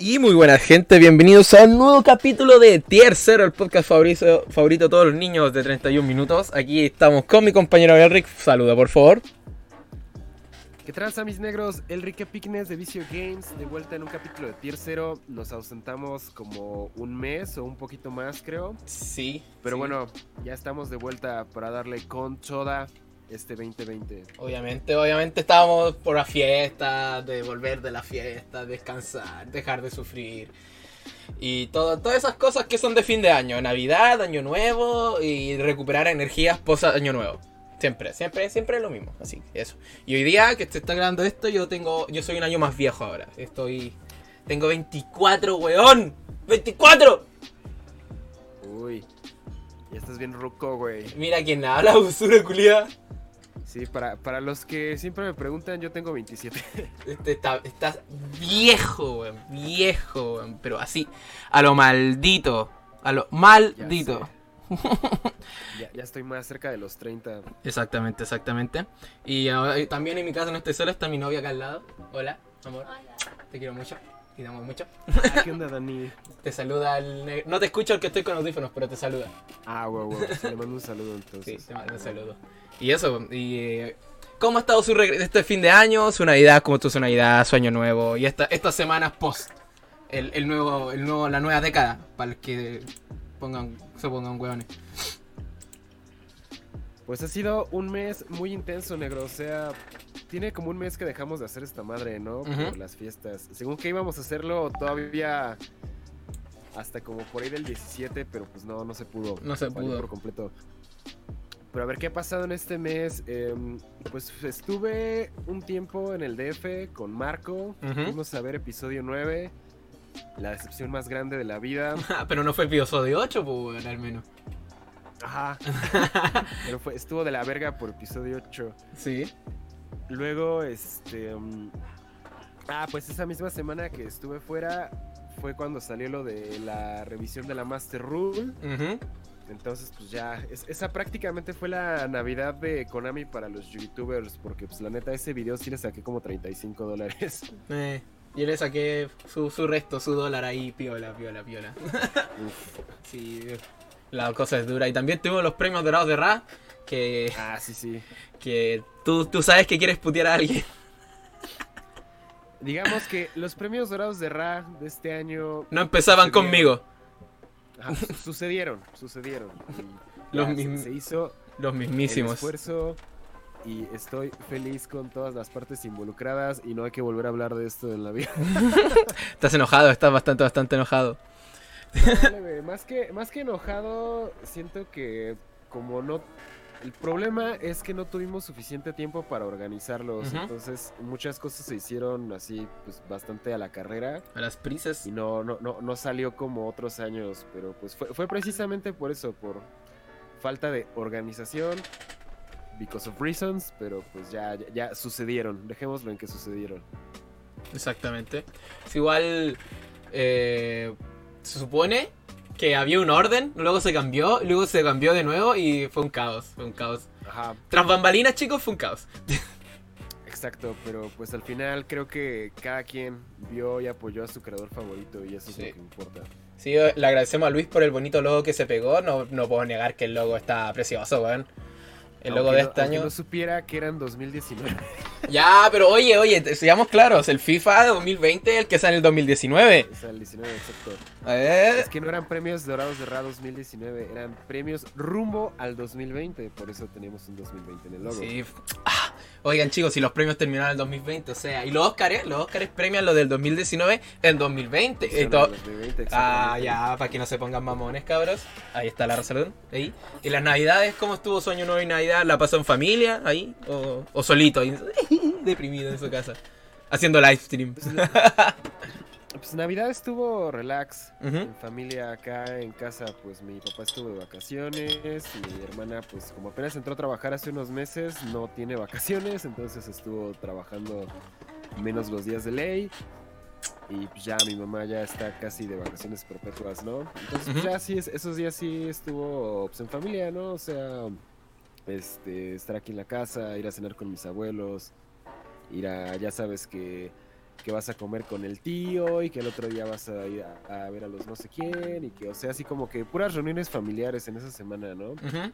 Y muy buena gente, bienvenidos a un nuevo capítulo de Tier 0, el podcast favorito, favorito de todos los niños de 31 minutos. Aquí estamos con mi compañero Elric, saluda por favor. ¿Qué tranza mis negros? Enrique Picnes de Vicio Games, de vuelta en un capítulo de Tier 0. Nos ausentamos como un mes o un poquito más creo. Sí. Pero sí. bueno, ya estamos de vuelta para darle con toda este 2020. Obviamente, obviamente estábamos por la fiesta, de volver de la fiesta, descansar, dejar de sufrir. Y todo, todas esas cosas que son de fin de año, Navidad, Año Nuevo y recuperar energías post Año Nuevo. Siempre, siempre, siempre es lo mismo. Así, eso. Y hoy día que se está grabando esto, yo tengo. Yo soy un año más viejo ahora. Estoy. Tengo 24, weón. ¡24! Uy, ya estás bien ruco, güey. Mira quién habla, usura culiada. Sí, para, para los que siempre me preguntan, yo tengo 27. Este está, estás viejo, weón. Viejo, weón. Pero así, a lo maldito. A lo maldito. ya, ya estoy más cerca de los 30. Exactamente, exactamente. Y ahora- y también en mi casa no estoy solo, está mi novia acá al lado. Hola, amor. Te quiero mucho. Y te amo mucho. Ah, ¿Qué onda, Dani? Te saluda el negro. No te escucho el que estoy con audífonos, pero te saluda. Ah, güey, güey. Le mando un saludo Sí, entonces. te mando un saludo. Y eso, y eh, ¿cómo ha estado su regreso este fin de año, su Navidad, cómo estuvo su Navidad, su año nuevo y esta, estas semanas post el, el nuevo, el nuevo, la nueva década para los que pongan, se pongan hueones. Pues ha sido un mes muy intenso, negro. O sea, tiene como un mes que dejamos de hacer esta madre, ¿no? Por las fiestas. Según que íbamos a hacerlo todavía hasta como por ahí del 17, pero pues no, no se pudo. No se pudo. por completo. Pero a ver qué ha pasado en este mes. Em, pues estuve un tiempo en el DF con Marco. Fuimos a ver episodio 9. La decepción más grande de la vida. pero no fue episodio 8, pues al menos. Ajá. Pero fue, estuvo de la verga por episodio 8. Sí. Luego, este. mm, ah, pues esa misma semana que estuve fuera fue cuando salió lo de la revisión de la Master Rule. Ujú. Entonces, pues ya. es- esa prácticamente fue la Navidad de Konami para los YouTubers. Porque, pues la neta, ese video sí le saqué como 35 dólares. Eh, yo le saqué su, su resto, su dólar ahí, piola, piola, piola. Uf. Sí, la cosa es dura. Y también tuvimos los premios dorados de Ra, que, Ah, sí, sí. que tú, tú sabes que quieres putear a alguien. Digamos que los premios dorados de Ra de este año. No empezaban conmigo. Ajá, sucedieron, sucedieron. Y Los se- hizo Los el mismísimos. esfuerzo y estoy feliz con todas las partes involucradas y no hay que volver a hablar de esto en la vida. Estás enojado, estás bastante, bastante enojado. Dale, más que más que enojado, siento que como no el problema es que no tuvimos suficiente tiempo para organizarlos, entonces muchas cosas se hicieron así pues bastante a la carrera A las prisas. y no no no no salió como otros años, pero pues fue, fue precisamente por eso, por falta de organización. Because of reasons, pero pues ya, ya, ya sucedieron. Dejémoslo en que sucedieron. Exactamente. Es igual. eh, se supone que había un orden, luego se cambió, luego se cambió de nuevo y fue un caos. Fue un caos. Ajá, Tras bambalinas, chicos, fue un caos. exacto. Pero pues al final creo que cada quien vio y apoyó a su creador favorito y eso Sí. es lo que importa. Sí, le agradecemos a Luis por el bonito logo que se pegó. No, no puedo negar que el logo está precioso, weón. El logo Aunque de no- este aunque año. no supiera que eran 2019. Ya, pero oye, oye, seamos claros. El FIFA 2020 es el que sale en el 2019. o sea, el 19, exacto. Ver. Es que no eran premios dorados de RA 2019, eran premios rumbo al 2020. Por eso teníamos un 2020 en el logo. Sí. Ah, oigan, chicos, si los premios terminaron en el 2020, o sea, y los Oscars, los Oscars premian lo del 2019 en 2020. Sí, el 2020, Ah, ya, para que no se pongan mamones, cabros. Ahí está la razón. Ahí. ¿Y las navidades? ¿Cómo estuvo su año nuevo y navidad? ¿La pasó en familia? Ahí. ¿O, o solito? Ahí, deprimido en su casa. Haciendo live stream. Pues, pues Navidad estuvo relax. En familia acá en casa, pues mi papá estuvo de vacaciones. Mi hermana, pues como apenas entró a trabajar hace unos meses, no tiene vacaciones. Entonces estuvo trabajando menos los días de ley. Y pues ya mi mamá ya está casi de vacaciones perpetuas, ¿no? Entonces pues, ya sí, es- esos días sí estuvo pues, en familia, ¿no? O sea, este, estar aquí en la casa, ir a cenar con mis abuelos, ir a, ya sabes que que vas a comer con el tío y que el otro día vas a ir a, a ver a los no sé quién y que, o sea, así como que puras reuniones familiares en esa semana, ¿no? Ujú.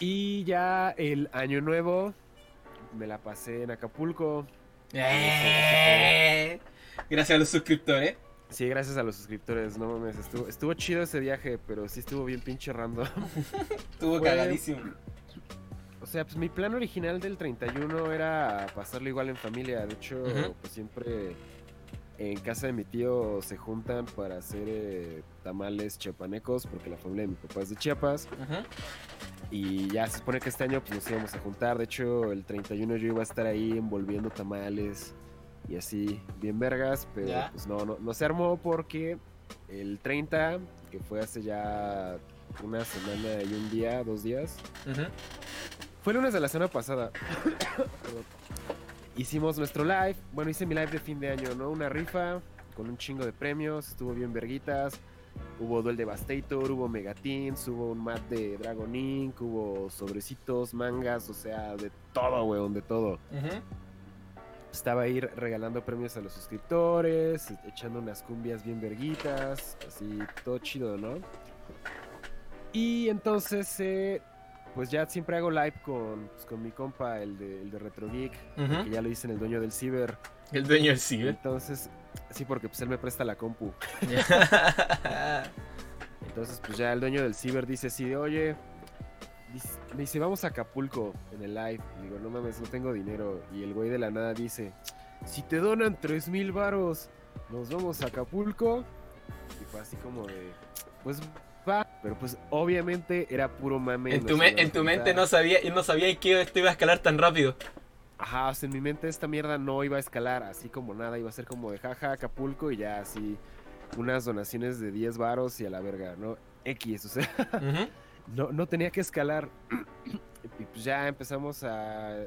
Y ya el año nuevo me la pasé en Acapulco. Eh, Gracias a los suscriptores. Sí, gracias a los suscriptores, no mames, estuvo, estuvo chido ese viaje, pero sí estuvo bien pinche random. Estuvo Fue- cagadísimo. O sea, pues mi plan original del 31 era pasarlo igual en familia. De hecho, pues siempre en casa de mi tío se juntan para hacer eh, tamales chiapanecos, porque la familia de mi papá es de Chiapas. Ujú. Y ya se supone que este año pues nos íbamos a juntar. De hecho, el 31 yo iba a estar ahí envolviendo tamales y así, bien vergas. Pero pues no, no, no se armó porque el 30, que fue hace ya una semana y un día, dos días, Ujú. Fue el lunes de la semana pasada. Hicimos nuestro live. Bueno, hice mi live de fin de año, ¿no? Una rifa con un chingo de premios. Estuvo bien verguitas. Hubo Duel Devastator, hubo Megatins, hubo un mat de Dragon Ink, hubo sobrecitos, mangas, o sea, de todo, weón, de todo. Estaba ahí regalando premios a los suscriptores, echando unas cumbias bien verguitas, así, todo chido, ¿no? Y entonces, eh, pues ya siempre hago live con, pues, con mi compa, el de, el de Retro Geek, que ya lo hice en el dueño del ciber. El dueño del ciber. Entonces, sí, porque pues él me presta la compu. Entonces, pues ya el dueño del ciber dice así de, oye, me dice, vamos a Acapulco en el live. Y digo, no mames, no tengo dinero. Y el güey de la nada dice, si te donan tres mil varos, nos vamos a Acapulco. Y fue así como de, pues. Pero pues obviamente era puro mame. en, tu me- en tu mente no sabía, y no sabía que esto iba a escalar tan rápido. Ajá, o sea, en mi mente esta mierda no iba a escalar así como nada, iba a ser como de jaja Acapulco y ya así unas donaciones de 10 varos y a la verga, ¿no? X, o sea, Ujú. no, no tenía que escalar. y pues ya empezamos a...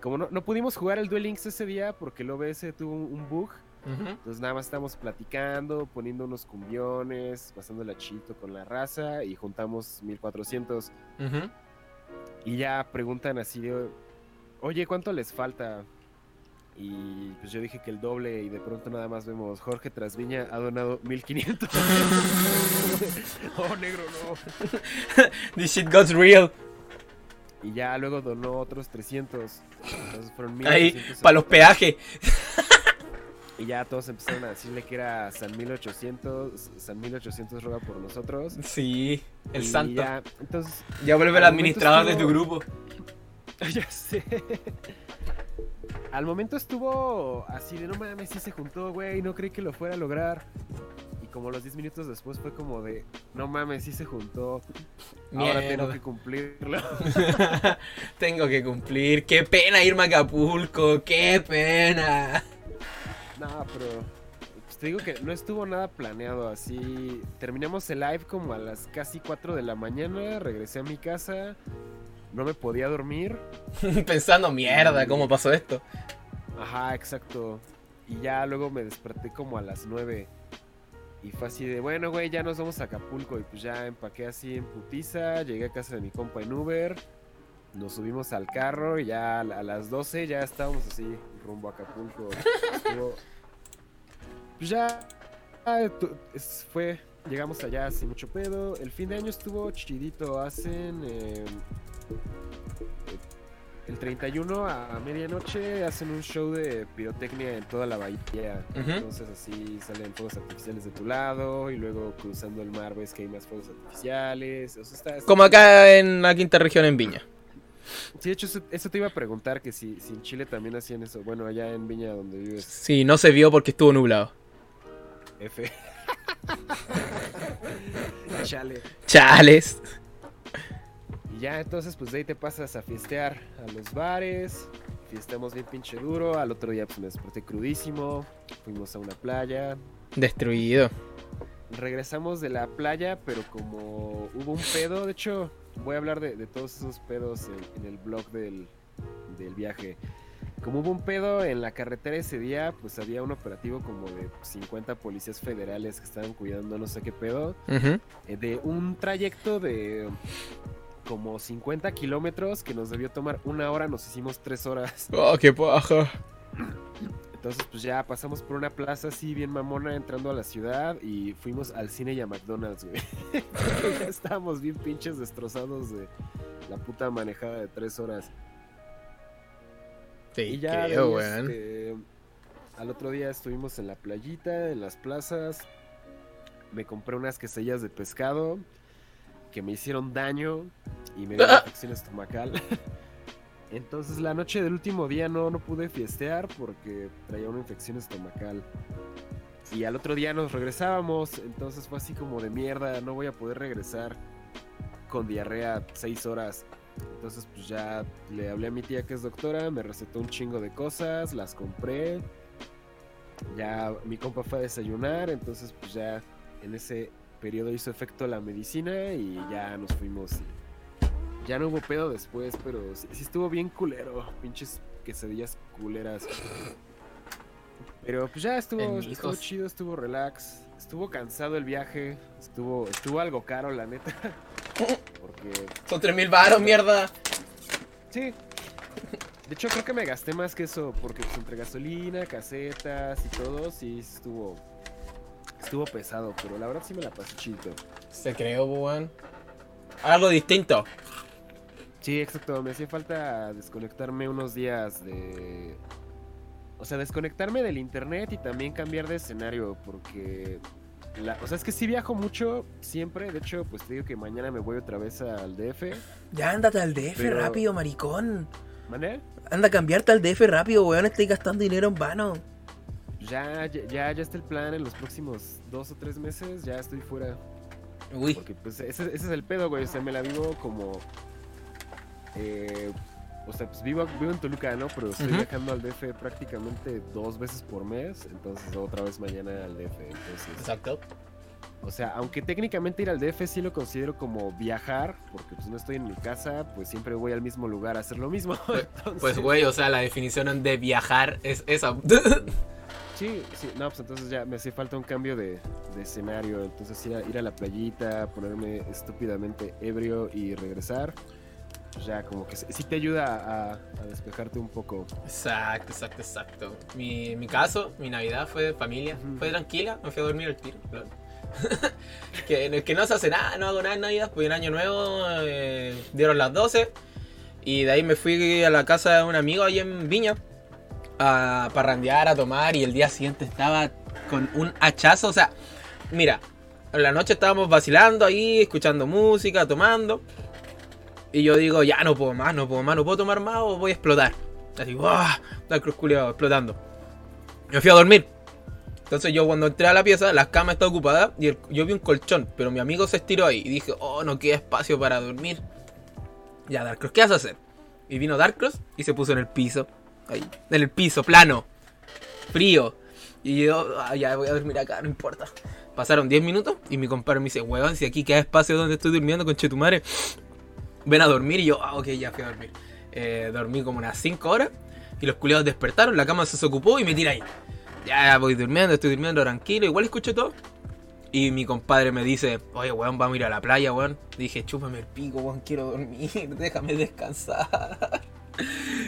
Como no, no pudimos jugar el Duel Links ese día porque el OBS tuvo un, un bug, Entonces nada más estamos platicando, poniendo unos cumbiones, pasando la chito con la raza y juntamos 1400. Ujú. Y ya preguntan así de, oye, ¿cuánto les falta? Y pues yo dije que el doble y de pronto nada más vemos, Jorge Trasviña ha donado 1500. oh, negro, no. This shit got real. Y ya luego donó otros 300. Entonces fueron Ahí, 1800. para los peajes. Y ya todos empezaron a decirle que era San 1800, San 1800 roga por nosotros. Sí, el Y santo. Ya, Ya, entonces, vuelve el administrador de momento tu estuvo- grupo. Ya sé. Al momento estuvo así de no mames, sí se juntó, güey, no creí que lo fuera a lograr. Y como los 10 minutos después fue como de no mames, sí se juntó. Ahora tengo que cumplirlo. Tengo que cumplir. Qué pena irme a Acapulco. Qué pena. No, pero pues te digo que no estuvo nada planeado así. Terminamos el live como a las casi 4 de la mañana, regresé a mi casa. No me podía dormir. Pensando, mierda, ¿cómo pasó esto? Ajá, exacto. Y ya luego me desperté como a las 9. Y fue así de, bueno, güey, ya nos vamos a Acapulco. Y pues ya empaqué así en putiza. Llegué a casa de mi compa en Uber. Nos subimos al carro y ya a la- a las 12 ya estábamos así, rumbo a Acapulco. Estuvo- Pues ya fue, llegamos allá sin mucho pedo. El fin de año estuvo chidito. Hacen eh, el 31 a, a medianoche hacen un show de pirotecnia en toda la bahía. Entonces así salen fuegos artificiales de tu lado y luego cruzando el mar ves que hay más fuegos artificiales. O sea, está- está- Como acá en la quinta región en Viña. Sí, de hecho eso, eso te iba a preguntar que si, si en Chile también hacían eso. Bueno, allá en Viña donde vives. Sí, no se vio porque estuvo nublado. F. Chale. Chales. Y ya entonces pues de ahí te pasas a fiestear a los bares. Fiestamos bien pinche duro. Al otro día pues me desperté crudísimo. Fuimos a una playa. Destruido. Regresamos de la playa, pero como hubo un pedo, de hecho voy a hablar de, de todos esos pedos en, en el blog del, del viaje. Como hubo un pedo en la carretera ese día, pues había un operativo como de 50 policías federales que estaban cuidando no sé qué pedo. Ujú. eh, de un trayecto de como 50 kilómetros que nos debió tomar una hora, nos hicimos tres horas. Oh, qué paja. Entonces, pues ya pasamos por una plaza así bien mamona entrando a la ciudad y fuimos al cine y a McDonald's, güey. ya estábamos bien pinches destrozados de la puta manejada de tres horas. Sí, Y ya creo, este, al otro día estuvimos en la playita, en las plazas. Me compré unas quesadillas de pescado que me hicieron daño y me dio una infección estomacal. Entonces la noche del último día no, no pude fiestear porque traía una infección estomacal. Y al otro día nos regresábamos, entonces fue así como de mierda, no voy a poder regresar con diarrea seis horas. Entonces pues ya le hablé a mi tía que es doctora, me recetó un chingo de cosas, las compré. Ya mi compa fue a desayunar, entonces pues ya en ese periodo hizo efecto la medicina y ya nos fuimos. Ya no hubo pedo después, pero sí, sí estuvo bien culero, pinches quesadillas culeras. Pero pues ya estuvo, chido, estuvo relax, estuvo cansado el viaje, estuvo, estuvo algo caro la neta. Porque Son 3000 baros, mierda. Sí. De hecho, creo que me gasté más que eso, porque pues, entre gasolina, casetas y todo, sí estuvo. Estuvo pesado, pero la verdad sí me la pasé chido. Se creó, weón. Algo distinto. Sí, exacto. Me hacía falta desconectarme unos días de. O sea, desconectarme del internet y también cambiar de escenario, porque. La... O sea, es que sí viajo mucho, siempre. De hecho, pues te digo que mañana me voy otra vez al DF. Ya ándate al DF Pero- rápido, maricón. ¿Mané? Anda a cambiarte al DF rápido, weón. Estoy gastando dinero en vano. Ya, ya, ya, ya está el plan en los próximos dos o tres meses. Ya estoy fuera. Uy. Porque pues ese, ese es el pedo, güey. O sea, me la vivo como. Eh, o sea, pues vivo, vivo en Toluca, ¿no? Pero estoy viajando al DF prácticamente dos veces por mes. Entonces otra vez mañana al DF. Entonces, Exacto. o sea, aunque técnicamente ir al DF sí lo considero como viajar, porque pues no estoy en mi casa, pues siempre voy al mismo lugar a hacer lo mismo. Pues, Entonces, güey, o sea, la definición de viajar es esa. Sí, sí, no, pues entonces ya me hacía falta un cambio de, de escenario. Entonces ir a, ir a la playita, ponerme estúpidamente ebrio y regresar. Pues ya como que sí te ayuda a, a despejarte un poco. Exacto, exacto, exacto. Mi, mi caso, mi Navidad fue de familia, fue tranquila, me fui a dormir al tiro. que, que no se hace nada, no hago nada en Navidad, pues en Año Nuevo eh, dieron las 12 y de ahí me fui a la casa de un amigo ahí en Viña a parrandear, a tomar y el día siguiente estaba con un hachazo, o sea, mira, en la noche estábamos vacilando ahí, escuchando música, tomando. Y yo digo, ya no puedo más, no puedo más, no puedo tomar más o voy a explotar. Así, ¡guau! La cruz culiao, explotando. Me fui a dormir. Entonces yo cuando entré a la pieza, la cama está ocupada y yo vi un colchón, pero mi amigo se estiró ahí y dije, oh, no queda espacio para dormir. Ya, Darkross, ¿qué vas a hacer? Y vino Darkross y se puso en el piso. Ahí, en el piso, plano. Frío. Y yo, "Ah, ya voy a dormir acá, no importa. Pasaron 10 minutos y mi compadre me dice, weón, si aquí queda espacio donde estoy durmiendo con Chetumare, ven a dormir. Y yo, ah, ok, ya fui a dormir. Eh, dormí como unas 5 horas y los culiados despertaron, la cama se desocupó y me tira ahí. Ya voy durmiendo, estoy durmiendo tranquilo, igual escucho todo. Y mi compadre me dice, oye, weón, vamos a ir a la playa, weón. Dije, chúpame el pico, weón, quiero dormir, déjame descansar.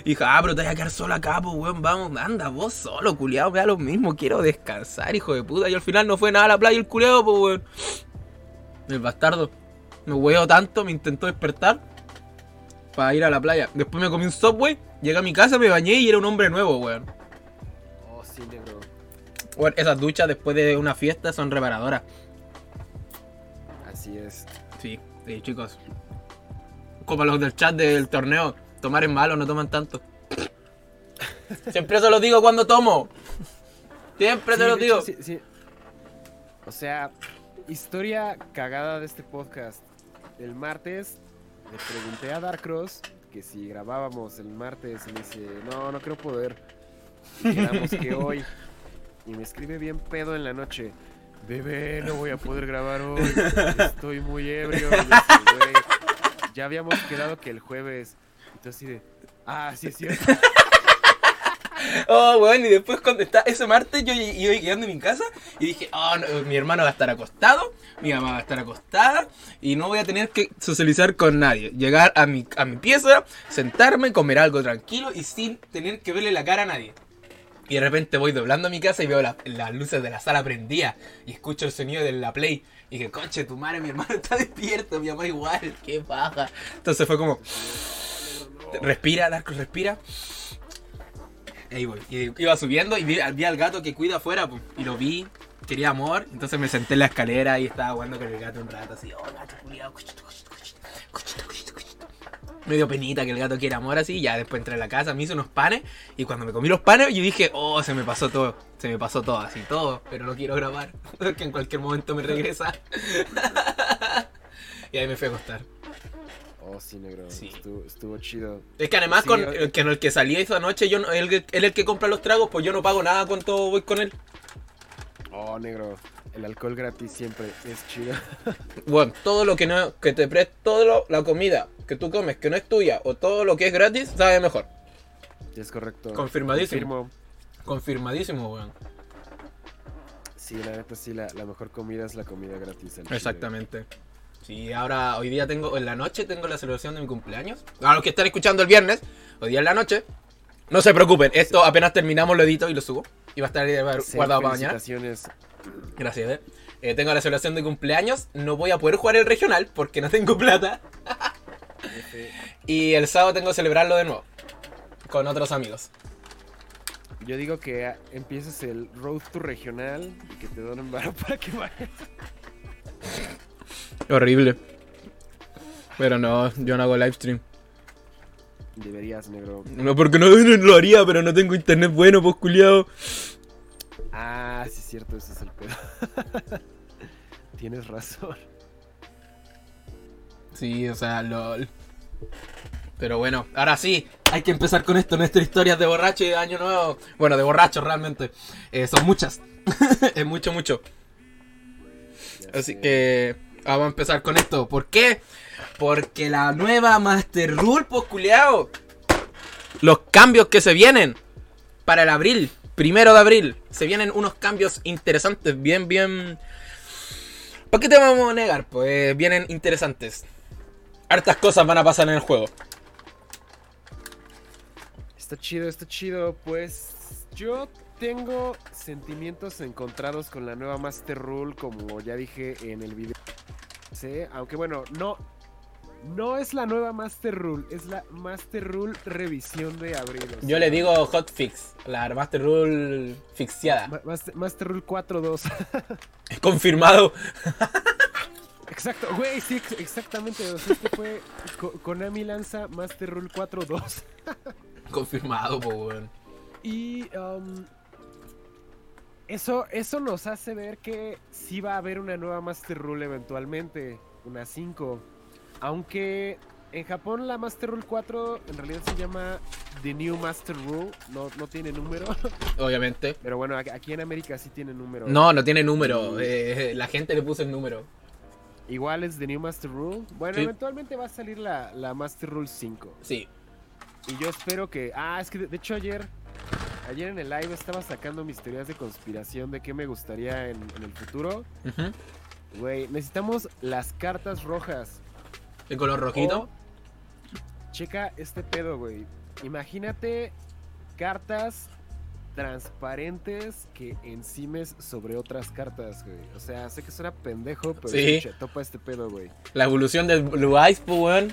Y dijo, ah, pero te vas a quedar solo acá, pues, weón, vamos, anda, vos solo, culiado, vea lo mismo, quiero descansar, hijo de puta. Y al final no fue nada a la playa el culiado, pues, weón. El bastardo me hueó tanto, me intentó despertar para ir a la playa. Después me comí un subway, llegué a mi casa, me bañé y era un hombre nuevo, weón. Oh, sí, negro. Weón, esas duchas después de una fiesta son reparadoras. Así es. Sí, sí, chicos. Como los del chat del torneo, tomar es malo, no toman tanto. Siempre se lo digo cuando tomo. Siempre Sí, te lo hecho, digo. sí, sí. O sea, historia cagada de este podcast. El martes le pregunté a Darkross que si grabábamos el martes y me dice, no, no creo poder. Quedamos que hoy. Y me escribe bien pedo en la noche. Bebé, no voy a poder grabar hoy. Estoy muy ebrio. Y yo así, "Güey, ya habíamos quedado que el jueves. Y tú así de, ah, sí es cierto. Oh, weón, y después cuando está ese martes yo iba llegando a mi casa y dije, oh, mi hermano va a estar acostado, mi mamá va a estar acostada y no voy a tener que socializar con nadie. Llegar a mi, a mi pieza, sentarme, comer algo tranquilo y sin tener que verle la cara a nadie. Y de repente voy doblando a mi casa y veo la- las luces de la sala prendidas. Y escucho el sonido de la play. Y dije, coche, tu madre, mi hermano está despierto, mi mamá igual, qué baja. Entonces fue como, respira, Darko, respira. Y iba subiendo y vi, al gato que cuida afuera, pues, y lo vi, quería amor. Entonces me senté en la escalera y estaba jugando con el gato un rato, así, oh, gato, cuchito. Me dio penita que el gato quiera amor así, ya después entré a la casa, me hice unos panes, y cuando me comí los panes, yo dije, oh, se me pasó todo, se me pasó todo, así, todo, pero no quiero grabar, porque en cualquier momento me regresa. y ahí me fui a acostar. Oh, sí, negro. Sí. Estuvo, estuvo chido. Es que además Sí, con yo- el que, el que salía esa noche, yo no, él, él es el que compra los tragos, pues yo no pago nada cuando voy con él. Oh, negro. El alcohol gratis siempre es chido. Bueno, todo lo que no, que te preste, todo la comida que tú comes que no es tuya, o todo lo que es gratis, sabe mejor. es correcto. Confirmadísimo. Confirmo. Confirmadísimo, weón. Sí, la neta sí, la, la mejor comida es la comida gratis. chile. Sí, ahora hoy día tengo, en la noche tengo la celebración de mi cumpleaños. A los que están escuchando el viernes, hoy día en la noche. No se preocupen, esto apenas terminamos lo edito y lo subo. Y va a estar guardado para mañana. Gracias, eh. Eh, tengo la celebración de cumpleaños. No voy a poder jugar el regional porque no tengo plata. Y el sábado tengo que celebrarlo de nuevo. Con otros amigos. Yo digo que empieces el Road to Regional y que te donen varo para que vayas. Horrible. Pero no, yo no hago live stream. Deberías, negro. No, porque no, no lo haría, pero no tengo internet bueno, pues culiado. Ah, sí, es cierto, ese es el pedo. Tienes razón. Sí, o sea, lol. Pero bueno, ahora sí, hay que empezar con esto, nuestras historias de borracho y de año nuevo. Bueno, de borracho realmente. Eh, son muchas. es mucho, mucho. Ya Así sé. que vamos a empezar con esto. ¿Por qué? Porque la nueva Master Rule, pues culiao. Los cambios que se vienen para el abril, primero de abril, se vienen unos cambios interesantes, bien, bien. ¿Para qué te vamos a negar? Pues vienen interesantes. Hartas cosas van a pasar en el juego. Está chido, está chido. Pues yo tengo sentimientos encontrados con la nueva Master Rule, como ya dije en el video. Sí, aunque bueno, no. No es la nueva Master Rule, es la Master Rule revisión de abril. o Yo le digo hotfix, la Master Rule fixiada. Ma- Master, Master Rule 4.2. Confirmado. Exacto, güey, sí, ex- exactamente. O sea, este fue Ko- Konami lanza Master Rule 4.2. Confirmado, weón. Y um, eso, eso nos hace ver que sí va a haber una nueva Master Rule eventualmente, una 5. Aunque en Japón la Master Rule 4 en realidad se llama The New Master Rule, no, no tiene número. Obviamente. Pero bueno, aquí- en América sí tiene número. No, no tiene número. eh, la gente le puso el número. Igual es The New Master Rule. Bueno, Sí. eventualmente va a salir la, la Master Rule 5. Sí. Y yo espero que. Ah, es que de, de hecho ayer. Ayer en el live estaba sacando mis teorías de conspiración de qué me gustaría en, en el futuro. Güey, necesitamos las cartas rojas. El color rojito. O- checa este pedo, güey. Imagínate cartas transparentes que encimes sobre otras cartas, güey. O sea, sé que suena pendejo, pero Sí. escucha, topa este pedo, güey. La evolución del Blue Eyes, pues, weón.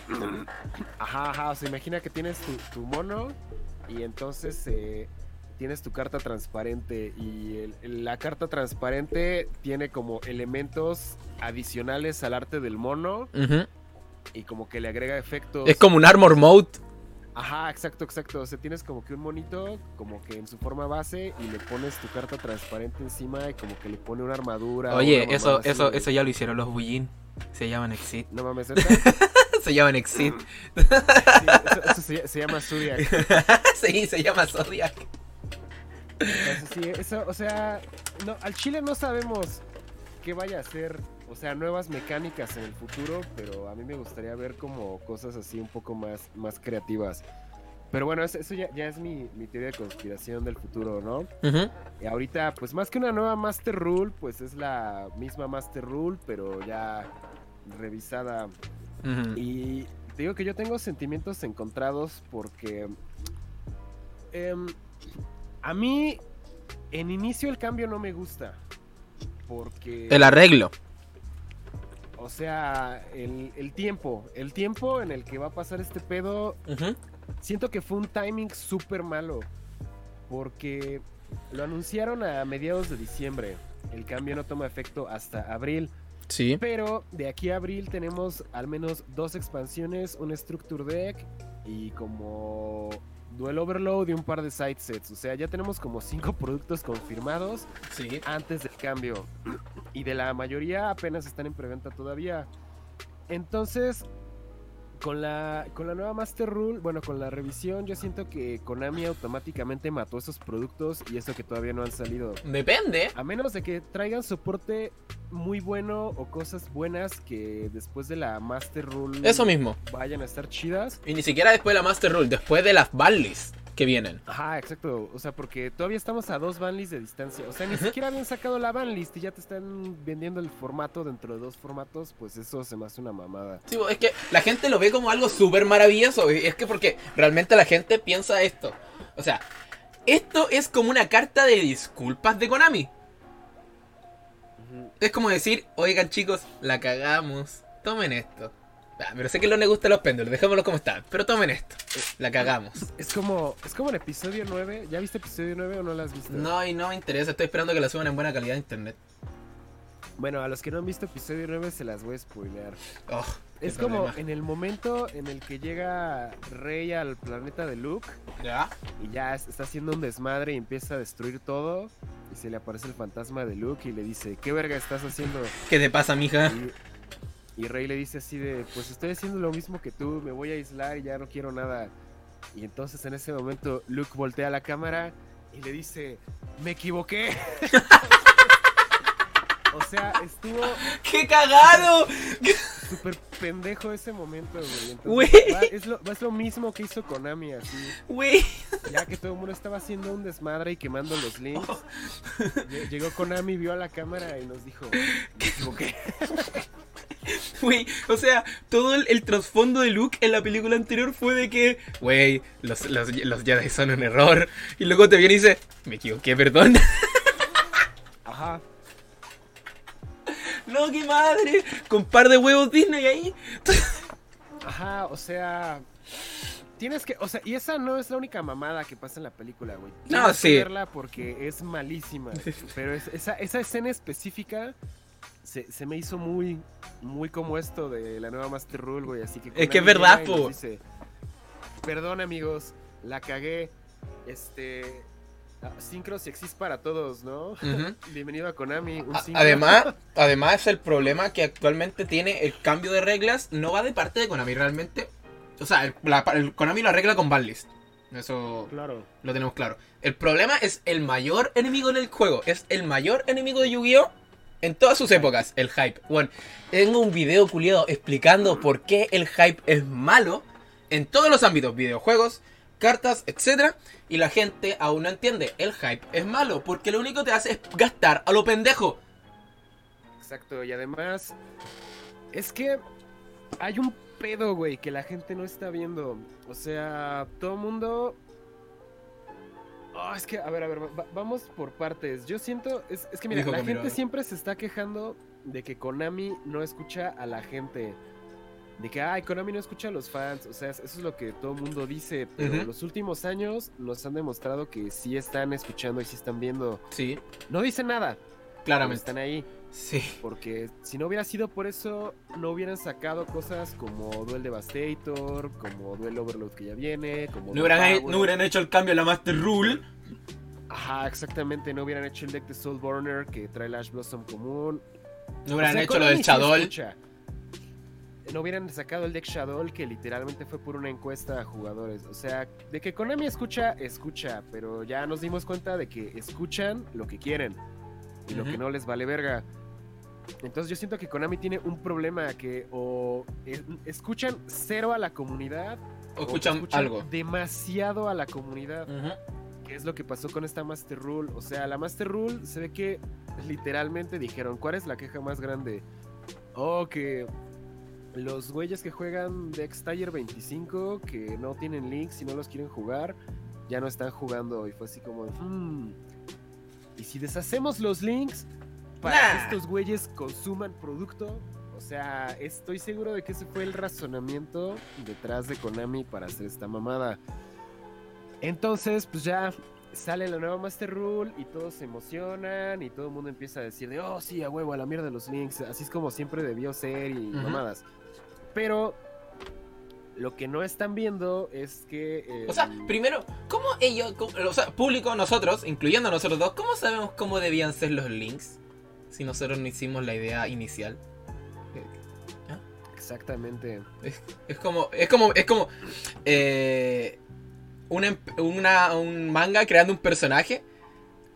Ajá, ajá, o sea, imagina que tienes tu, tu mono y entonces eh, tienes tu carta transparente y el- la carta transparente tiene como elementos adicionales al arte del mono y como que le agrega efectos. Es como un Armor Mode. Ajá, exacto, exacto. O sea, tienes como que un monito, como que en su forma base, y le pones tu carta transparente encima y como que le pone una armadura. Oye, una eso, así, eso, eso ya lo hicieron los Bullin. Se llaman Exit. No mames, se llaman Exit. Sí, eso, eso se, se llama Zodiac. sí, se llama Zodiac. Entonces, sí, eso, o sea, no, al Chile no sabemos qué vaya a ser, o sea, nuevas mecánicas en el futuro, pero a mí me gustaría ver como cosas así un poco más, más creativas. Pero bueno, eso, eso ya, ya es mi, mi teoría de conspiración del futuro, ¿no? Y ahorita, pues más que una nueva Master Rule, pues es la misma Master Rule, pero ya revisada. Y te digo que yo tengo sentimientos encontrados porque em, a mí En inicio el cambio no me gusta. Porque. El arreglo. O sea, el, el tiempo. El tiempo en el que va a pasar este pedo. Siento que fue un timing súper malo. Porque lo anunciaron a mediados de diciembre. El cambio no toma efecto hasta abril. Sí. Pero de aquí a abril tenemos al menos dos expansiones, un Structure Deck y como Duel Overload y un par de side sets. O sea, ya tenemos como cinco productos confirmados Sí. antes del cambio. Y de la mayoría apenas están en preventa todavía. Entonces, con la, con la nueva Master Rule, bueno, con la revisión, yo siento que Konami automáticamente mató esos productos y eso que todavía no han salido. Depende. A menos de que traigan soporte muy bueno o cosas buenas que después de la Master Rule Eso mismo. vayan a estar chidas. Y ni siquiera después de la Master Rule, después de las banlists que vienen. Ajá, exacto. O sea, porque todavía estamos a dos banlists de distancia. O sea, ni siquiera habían sacado la banlist y ya te están vendiendo el formato dentro de dos formatos. Pues eso se me hace una mamada. Sí, es que la gente lo ve como algo súper maravilloso. Es que porque realmente la gente piensa esto. O sea, esto es como una carta de disculpas de Konami. Es como decir, oigan chicos, la cagamos. Tomen esto. Ah, pero sé que no les gustan los péndulos, dejémoslo como está. Pero tomen esto. La cagamos. Es como, es como el episodio 9. ¿Ya viste episodio 9 o no lo has visto? No, y no me interesa, estoy esperando que la suban en buena calidad de internet. Bueno, a los que no han visto episodio 9 se las voy a spoilear. Oh, Es como en el momento en el que llega Rey al planeta de Luke ¿Ya? y ya es- está haciendo un desmadre y empieza a destruir todo. Y se le aparece el fantasma de Luke y le dice, ¿qué verga estás haciendo? ¿Qué te pasa, mija? Y, y Rey le dice así de, pues estoy haciendo lo mismo que tú, me voy a aislar y ya no quiero nada. Y entonces en ese momento Luke voltea a la cámara y le dice, me equivoqué. o sea, estuvo ¡Qué cagado! súper pendejo ese momento, güey. Entonces, Güey. va- es, lo, es lo mismo que hizo Konami, así. Ya que todo el mundo estaba haciendo un desmadre y quemando los links. lle- Llegó Konami, vio a la cámara y nos dijo, me equivoqué. Güey, o sea, todo el, el trasfondo de Luke en la película anterior fue de que, güey, los, los, los Jedi son un error. Y luego te viene y dice, me equivoqué, perdón. Ajá. no, qué madre. Con par de huevos Disney ahí. Ajá, o sea. Tienes que. O sea, y esa no es la única mamada que pasa en la película, güey. No, que sí. verla porque es malísima. Pero es- esa, esa escena específica se, se me hizo muy. Muy como esto de la nueva Master Rule, güey. Así que. Es que es verdad, po. Dice, Perdón, amigos, la cagué. Este. ah, Synchros existe para todos, ¿no? Ujú. Bienvenido a Konami. Un. Además, además el problema que actualmente tiene el cambio de reglas no va de parte de Konami realmente. O sea, el, la- el Konami lo arregla con banlist. Eso Claro. lo tenemos claro. El problema es el mayor enemigo del juego. Es el mayor enemigo de Yu-Gi-Oh! En todas sus épocas, el hype. Bueno, tengo un video culiado explicando por qué el hype es malo en todos los ámbitos, videojuegos, cartas, etc. Y la gente aún no entiende. El hype es malo porque lo único que te hace es gastar a lo pendejo. Exacto, y además es que hay un pedo, güey, que la gente no está viendo. O sea, todo el mundo... Oh, es que, a ver, a ver, va- vamos por partes. Yo siento, es, es que mira, Dijo la gente ver. siempre se está quejando de que Konami no escucha a la gente. De que, ay, Konami no escucha a los fans. O sea, eso es lo que todo el mundo dice. Pero Ujú. los últimos años nos han demostrado que sí están escuchando y sí están viendo. Sí, No dicen nada. Claramente. Están ahí. Sí. Porque si no hubiera sido por eso, no hubieran sacado cosas como Duel Devastator, como Duel Overload que ya viene, como No hubieran, no hecho el cambio a la Master Rule. Ajá, exactamente, no hubieran hecho el deck de Soulburner que trae el Ash Blossom común. No hubieran O sea, hecho lo del escucha. No hubieran sacado el deck Shadow que literalmente fue por una encuesta a jugadores. O sea, de que Konami escucha, escucha, pero ya nos dimos cuenta de que escuchan lo que quieren y lo que no les vale verga. Entonces yo siento que Konami tiene un problema que o es- escuchan cero a la comunidad O escuchan algo. demasiado a la comunidad, Ujú. que es lo que pasó con esta Master Rule. O sea, la Master Rule se ve que literalmente dijeron, ¿cuál es la queja más grande? Oh, que los güeyes que juegan Dex Tier 25, que no tienen links y no los quieren jugar, ya no están jugando. Y fue así como, "Hmm, ¿y si deshacemos los links para que estos güeyes consuman producto? O sea, estoy seguro de que ese fue el razonamiento detrás de Konami para hacer esta mamada. Entonces, pues ya sale la nueva Master Rule y todos se emocionan y todo el mundo empieza a decir de, oh, sí, a huevo, a la mierda de los links. Así es como siempre debió ser y mamadas. Pero lo que no están viendo es que... eh, O sea, primero, ¿cómo ellos, cómo- o sea, público, nosotros, incluyendo a nosotros dos, ¿cómo sabemos cómo debían ser los links? Si nosotros no hicimos la idea inicial. Exactamente. Es como, es como, es como eh, una emp- una- un manga creando un personaje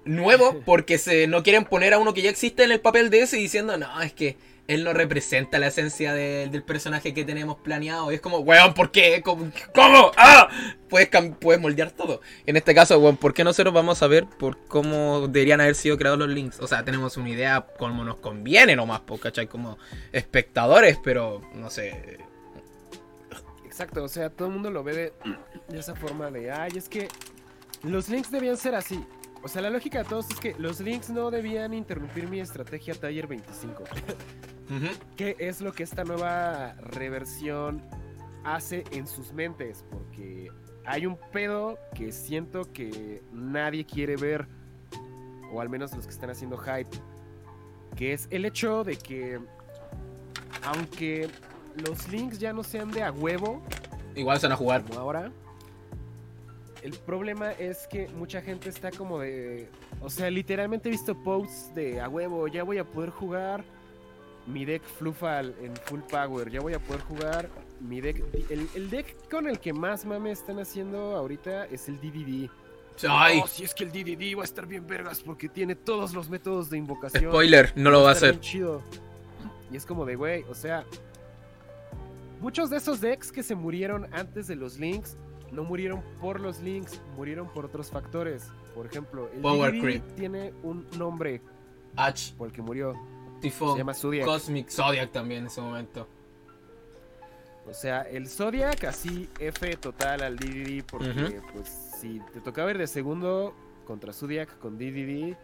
nuevo porque se no quieren poner a uno que ya existe en el papel de ese diciendo, no, es que él no representa la esencia de- del personaje que tenemos planeado. Es como, weón, ¿por qué? ¿Cómo? ¿Cómo? ¡Ah! Puedes, puedes moldear todo. En este caso, weón, ¿por qué nosotros vamos a ver por cómo deberían haber sido creados los links? O sea, tenemos una idea como nos conviene nomás, po, ¿cachai? Como espectadores, pero no sé. Exacto, o sea, todo el mundo lo ve de, esa forma de, ay, es que los links debían ser así. O sea, la lógica de todos es que los links no debían interrumpir mi estrategia Tiger 25. ¿Qué es lo que esta nueva reversión hace en sus mentes? Porque hay un pedo que siento que nadie quiere ver, o al menos los que están haciendo hype, que es el hecho de que, aunque los links ya no sean de a huevo, Igual se van a jugar. como ahora. El problema es que mucha gente está como de. O sea, literalmente he visto posts de a huevo, ya voy a poder jugar mi deck Flufal en full power, ya voy a poder jugar mi deck. El, el deck con el que más mame están haciendo ahorita es el DDD. Ay, Oh, si es que el DDD va a estar bien vergas porque tiene todos los métodos de invocación. spoiler, no lo va a hacer. chido. Y es como de, güey, o sea, muchos de esos decks que se murieron antes de los links no murieron por los links, murieron por otros factores. Por ejemplo, el Power DDD creep. tiene un nombre H, por el que murió. Se llama Zodiac. Cosmic Zodiac también en ese momento. O sea, el Zodiac así F total al DDD porque pues si te tocaba ir de segundo contra Zodiac con DDD,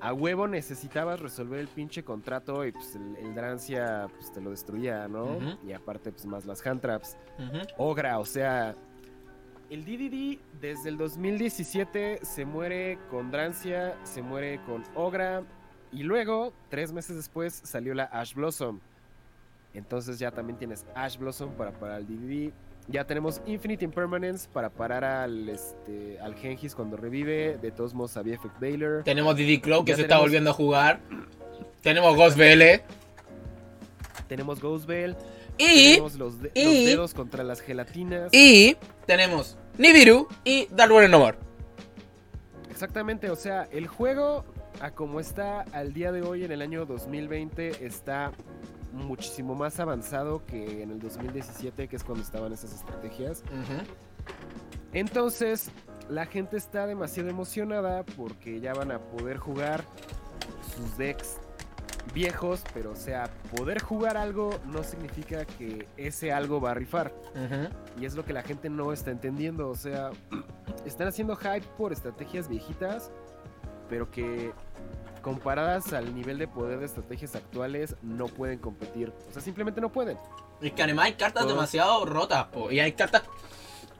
a huevo necesitabas resolver el pinche contrato y pues el, el Drancia pues te lo destruía, ¿no? Y aparte pues más las hand traps. Ogra, o sea, el DDD desde el 2017 se muere con Drancia, se muere con Ogra y luego, tres meses después, salió la Ash Blossom. Entonces ya también tienes Ash Blossom para parar el DDD. Ya tenemos Infinite Impermanence para parar al, este, al Gengis cuando revive. De todos modos había Effect Baylor. Tenemos Diddy Cloud que Ya se está volviendo a jugar. Tenemos Ghost BL. Tenemos Ghost Bell. Y, tenemos los, de- los y- dedos contra las gelatinas. y tenemos Nibiru y Dark One No More. Exactamente, o sea, el juego a como está al día de hoy en el año 2020 está muchísimo más avanzado que en el 2017, que es cuando estaban esas estrategias. Entonces, la gente está demasiado emocionada porque ya van a poder jugar sus decks viejos, pero o sea, poder jugar algo no significa que ese algo va a rifar. Y es lo que la gente no está entendiendo. O sea, están haciendo hype por estrategias viejitas, pero que comparadas al nivel de poder de estrategias actuales no pueden competir. O sea, simplemente no pueden. Es que además hay cartas Todos- demasiado rotas, po, y hay cartas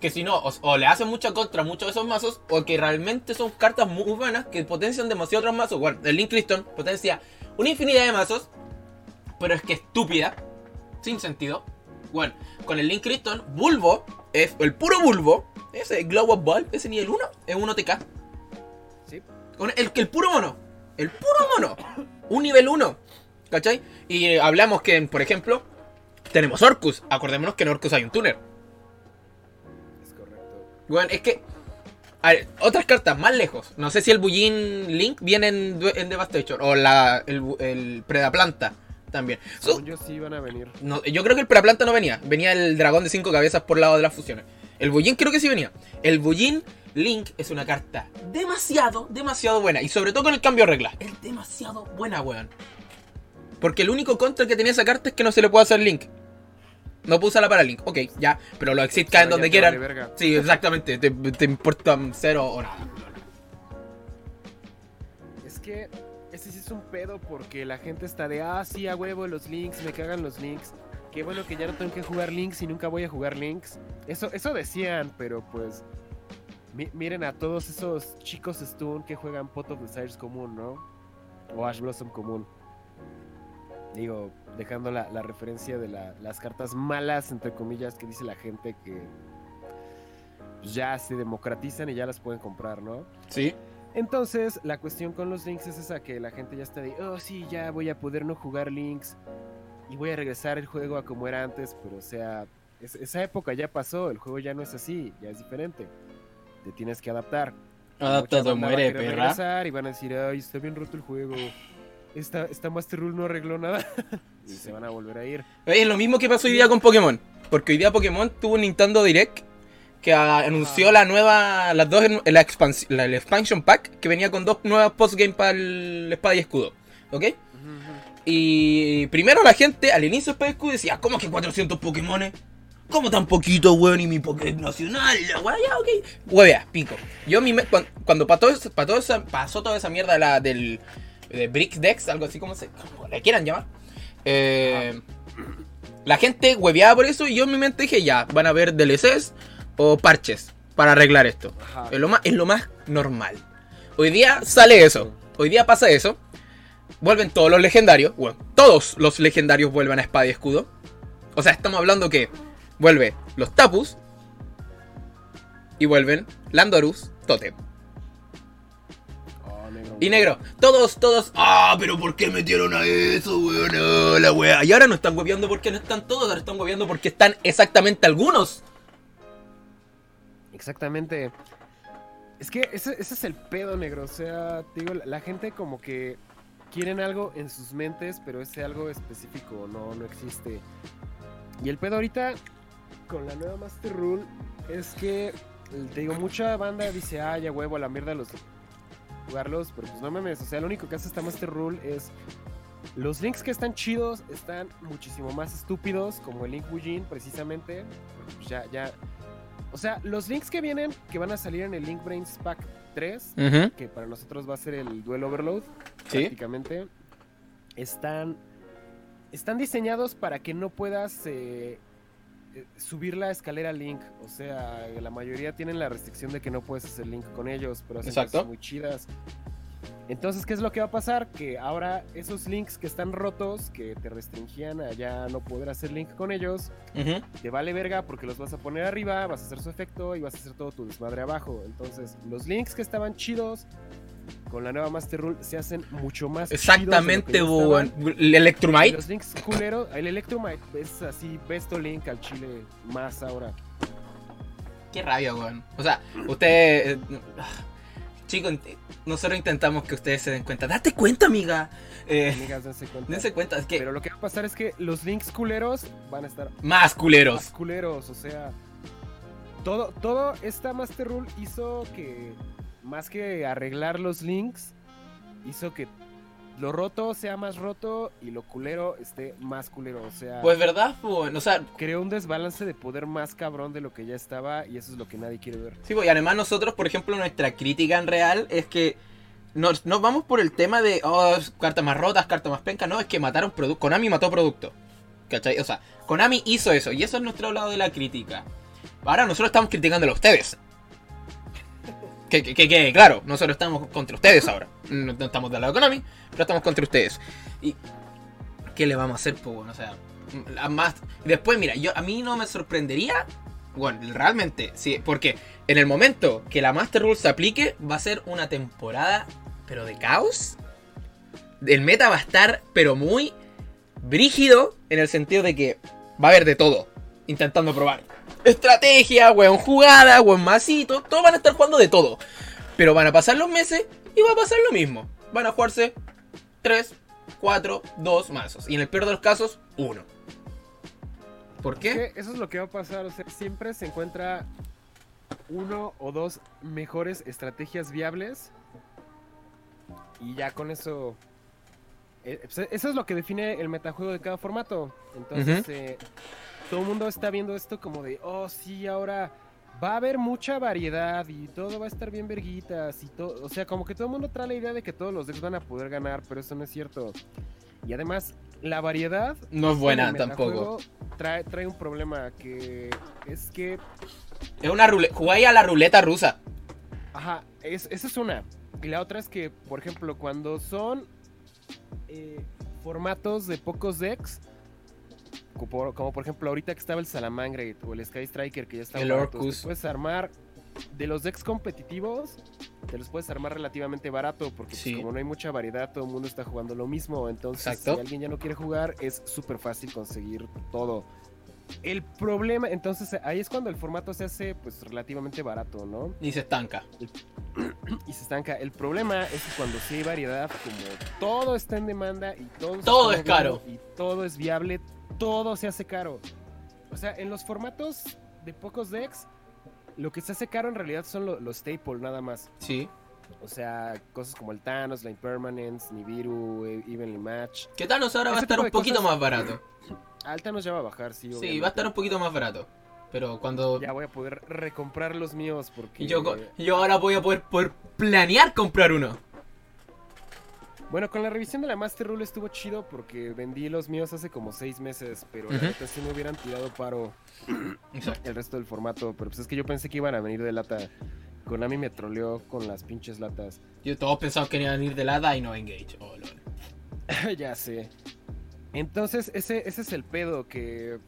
que si no, o, o le hacen mucha contra a muchos de esos mazos, o que realmente son cartas muy buenas que potencian demasiado otros mazos. Bueno, el Link Crystal potencia una infinidad de mazos, pero es que estúpida, sin sentido. Bueno, con el Link Crystal, Bulbo, es el puro Bulbo, ese Glow of Ball, ese nivel 1, es un OTK. El, el puro mono. El puro mono. Un nivel 1. ¿Cachai? Y eh, hablamos que, por ejemplo, tenemos Orcus. Acordémonos que en Orcus hay un tuner. Es correcto. Bueno, es que. A ver, otras cartas más lejos. No sé si el Bullin Link viene en, en Devastation. O la, el, el Predaplanta también. So- yo sí a venir. no, yo creo que el Predaplanta no venía. Venía el dragón de cinco cabezas por lado de las fusiones. El Bullin creo que sí venía. El Bullin Link es una carta demasiado, demasiado buena. Y sobre todo con el cambio de reglas. Es demasiado buena, weón. Porque el único contra que tenía esa carta es que no se le puede hacer Link. No puede usarla para Link. Ok, ya. Pero los exit caen donde quieran. vale. Sí, exactamente. Te, te importan cero o nada. que ese sí es un pedo porque la gente está de, ah, sí, a huevo, los links, me cagan los links. Qué bueno que ya no tengo que jugar links y nunca voy a jugar links. Eso, eso decían, pero pues. Miren a todos esos chicos Stun que juegan Pot of Desires común, ¿no? O Ash Blossom común. Digo, dejando la, referencia de las cartas malas, entre comillas, que dice la gente que pues, ya se democratizan y ya las pueden comprar, ¿no? Sí. Entonces, la cuestión con los links es esa que la gente ya está de, oh, sí, ya voy a poder no jugar links y voy a regresar el juego a como era antes, pero o sea, esa época ya pasó, el juego ya no es así, ya es diferente. Te tienes que adaptar. Adaptado muere, perra. Y van a decir, ay, está bien roto el juego. Esta, esta Master Rule no arregló nada. y se van a volver a ir. Es lo mismo que pasó hoy día con Pokémon. Porque hoy día Pokémon tuvo un Nintendo Direct que anunció la nueva, las dos, la, expansión, el expansion pack que venía con dos nuevas postgame para el espada y escudo. ¿Ok? Y primero la gente al inicio de espada y escudo decía, ¿cómo que 400 Pokémones? ¿Cómo tan poquito, weón? Y mi Pokémon nacional, la weá, ya, ok. Huevea, pico. Yo, mi, cuando, cuando pasó, pasó toda esa mierda la, del de Bricks Dex, algo así como se como le quieran llamar. Eh, la gente hueveaba por eso y yo en mi mente dije, ya, van a haber DLCs o parches para arreglar esto. Es lo, más, es lo más normal. Hoy día sale eso. Hoy día pasa eso. Vuelven todos los legendarios. Bueno, todos los legendarios vuelven a espada y escudo. O sea, estamos hablando que vuelve los Tapus. Y vuelven Landorus Totem. Oh, y negro, todos, todos. Ah, pero ¿por qué metieron a eso, weón? la wea. Y ahora no están hueveando porque no están todos, ahora están hueveando porque están exactamente algunos. Exactamente. Es que ese, es el pedo, negro. O sea, digo, la, gente como que quieren algo en sus mentes, pero ese algo específico no, no existe. Y el pedo ahorita con la nueva Master Rule es que, te digo, mucha banda dice, ah, ya huevo, a la mierda los jugarlos, pero pues no mames, o sea, lo único que hace esta Master Rule es los links que están chidos están muchísimo más estúpidos, como el Link Wujin, precisamente. Pues ya, ya, o sea, los links que vienen, que van a salir en el Link Brains Pack 3, que para nosotros va a ser el Duel Overload, prácticamente, están, están diseñados para que no puedas eh, eh, subir la escalera Link. O sea, la mayoría tienen la restricción de que no puedes hacer Link con ellos, pero son muy chidas. Entonces, ¿qué es lo que va a pasar? Que ahora esos links que están rotos, que te restringían a ya no poder hacer link con ellos, te vale verga porque los vas a poner arriba, vas a hacer su efecto y vas a hacer todo tu desmadre abajo. Entonces, los links que estaban chidos con la nueva Master Rule se hacen mucho más Exactamente, el Electromite. Los links culeros, el Electromite es así, besto link al chile más ahora. Qué rabia, weón. O sea, usted. Chicos, nosotros intentamos que ustedes se den cuenta. Date cuenta, amiga. Eh, Amigas, dense cuenta. Dense cuenta. Es que... Pero lo que va a pasar es que los links culeros van a estar más culeros. Más culeros, o sea. Todo, todo esta Master Rule hizo que, más que arreglar los links, hizo que lo roto sea más roto y lo culero esté más culero. O sea. Pues verdad, pues, o sea. Creó un desbalance de poder más cabrón de lo que ya estaba y eso es lo que nadie quiere ver. Sí, pues, y además nosotros, por ejemplo, nuestra crítica en real es que. Nos, vamos por el tema de, oh, cartas más rotas, cartas más pencas, no, es que mataron producto. Konami mató producto. ¿Cachai? O sea, Konami hizo eso y eso es nuestro lado de la crítica. Ahora nosotros estamos criticándolo a ustedes. Que, que, claro, nosotros estamos contra ustedes ahora. No, estamos del lado de Konami, pero estamos contra ustedes. ¿Y qué le vamos a hacer? Pues, bueno, o sea, más. Después, mira, yo a mí no me sorprendería. Bueno, realmente, sí, porque en el momento que la Master Rule se aplique, va a ser una temporada, pero de caos. El meta va a estar, pero muy brígido, en el sentido de que va a haber de todo, intentando probar estrategia, weón, jugada, weón, masito. Todos van a estar jugando de todo. Pero van a pasar los meses y va a pasar lo mismo. Van a jugarse 3, 4, 2 mazos. Y en el peor de los casos, 1. ¿Por qué? eso es lo que va a pasar. O sea, siempre se encuentra uno o dos mejores estrategias viables. Y ya con eso. Eh, pues, eso es lo que define el metajuego de cada formato. Entonces, todo el mundo está viendo esto como de, oh, sí, ahora va a haber mucha variedad y todo va a estar bien verguitas y todo, o sea, como que todo el mundo trae la idea de que todos los decks van a poder ganar, pero eso no es cierto. Y además, la variedad No es buena en el tampoco. Trae, trae un problema que es que, Es una ruleta. Jugáis a la ruleta rusa. ajá, es, esa es una. Y la otra es que, por ejemplo, cuando son eh, formatos de pocos decks, como, como por ejemplo ahorita que estaba el Salamangre o el Sky Striker que ya está El Orcus. puedes armar de los decks competitivos, te los puedes armar relativamente barato porque pues, como no hay mucha variedad, todo el mundo está jugando lo mismo, entonces Exacto. si alguien ya no quiere jugar es súper fácil conseguir todo. El problema, entonces ahí es cuando el formato se hace pues relativamente barato, ¿no? Y se estanca. y se estanca. El problema es que cuando sí hay variedad, como todo está en demanda y todo, Todo es caro. y todo es viable, todo se hace caro. O sea, en los formatos de pocos decks, lo que se hace caro en realidad son lo- los staple nada más. Sí. O sea, cosas como el Thanos, la Impermanence, Nibiru, e- Evenly Match. ¿Qué tal ahora va a estar un poquito cosas- más barato? Alta nos ya va a bajar, sí. Sí, va a estar un poquito más barato. Pero cuando. Ya voy a poder recomprar los míos porque... Yo, yo ahora voy a poder, poder planear comprar uno. Bueno, con la revisión de la Master Rule estuvo chido porque vendí los míos hace como seis meses, pero la Ujú. neta sí me hubieran tirado paro Exacto. el resto del formato. Pero pues es que yo pensé que iban a venir de lata. Konami me troleó con las pinches latas. Yo todos pensamos que iban a ir de la y no engage. Oh, lol. ya sé. Entonces, ese, ese es el pedo, que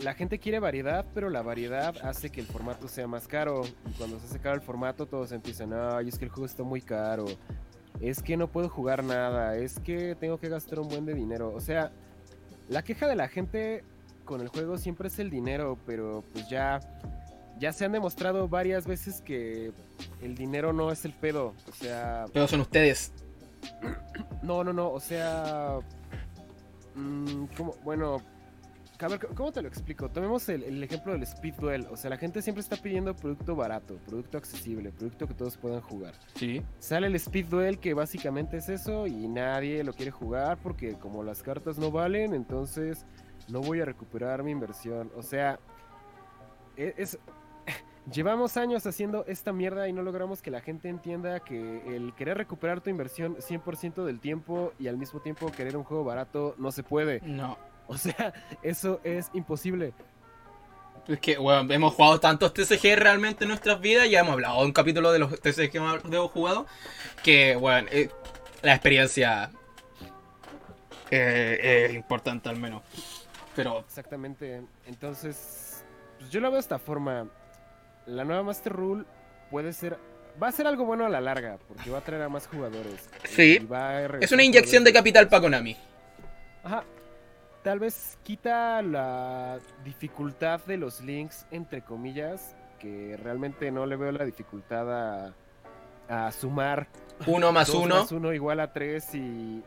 la gente quiere variedad, pero la variedad hace que el formato sea más caro. Y cuando se hace caro el formato, todos empiezan, ay, es que el juego está muy caro. Es que no puedo jugar nada. Es que tengo que gastar un buen de dinero. O sea, la queja de la gente con el juego siempre es el dinero, pero pues ya, ya se han demostrado varias veces que el dinero no es el pedo. O sea, Pero son ustedes. no, no, no, o sea. mm. Bueno. A ver, ¿cómo te lo explico? Tomemos el, el ejemplo del Speed Duel. O sea, la gente siempre está pidiendo producto barato, producto accesible, producto que todos puedan jugar. Sí. Sale el Speed Duel que básicamente es eso y nadie lo quiere jugar porque como las cartas no valen, entonces no voy a recuperar mi inversión. O sea, e- es... Llevamos años haciendo esta mierda y no logramos que la gente entienda que el querer recuperar tu inversión 100% del tiempo y al mismo tiempo querer un juego barato no se puede. No. O sea, eso es imposible. Es que, bueno, hemos jugado tantos TCG realmente en nuestras vidas. Ya hemos hablado de un capítulo de los TCG que hemos jugado. Que, bueno, eh, la experiencia eh, es importante al menos. Pero, Exactamente. Entonces, pues yo lo veo de esta forma. La nueva Master Rule puede ser. Va a ser algo bueno a la larga, porque va a traer a más jugadores. Sí. Y va a es una inyección de capital para Konami. Ajá. Tal vez quita la dificultad de los links, entre comillas, que realmente no le veo la dificultad a, a sumar Uno más uno. más uno igual a tres y,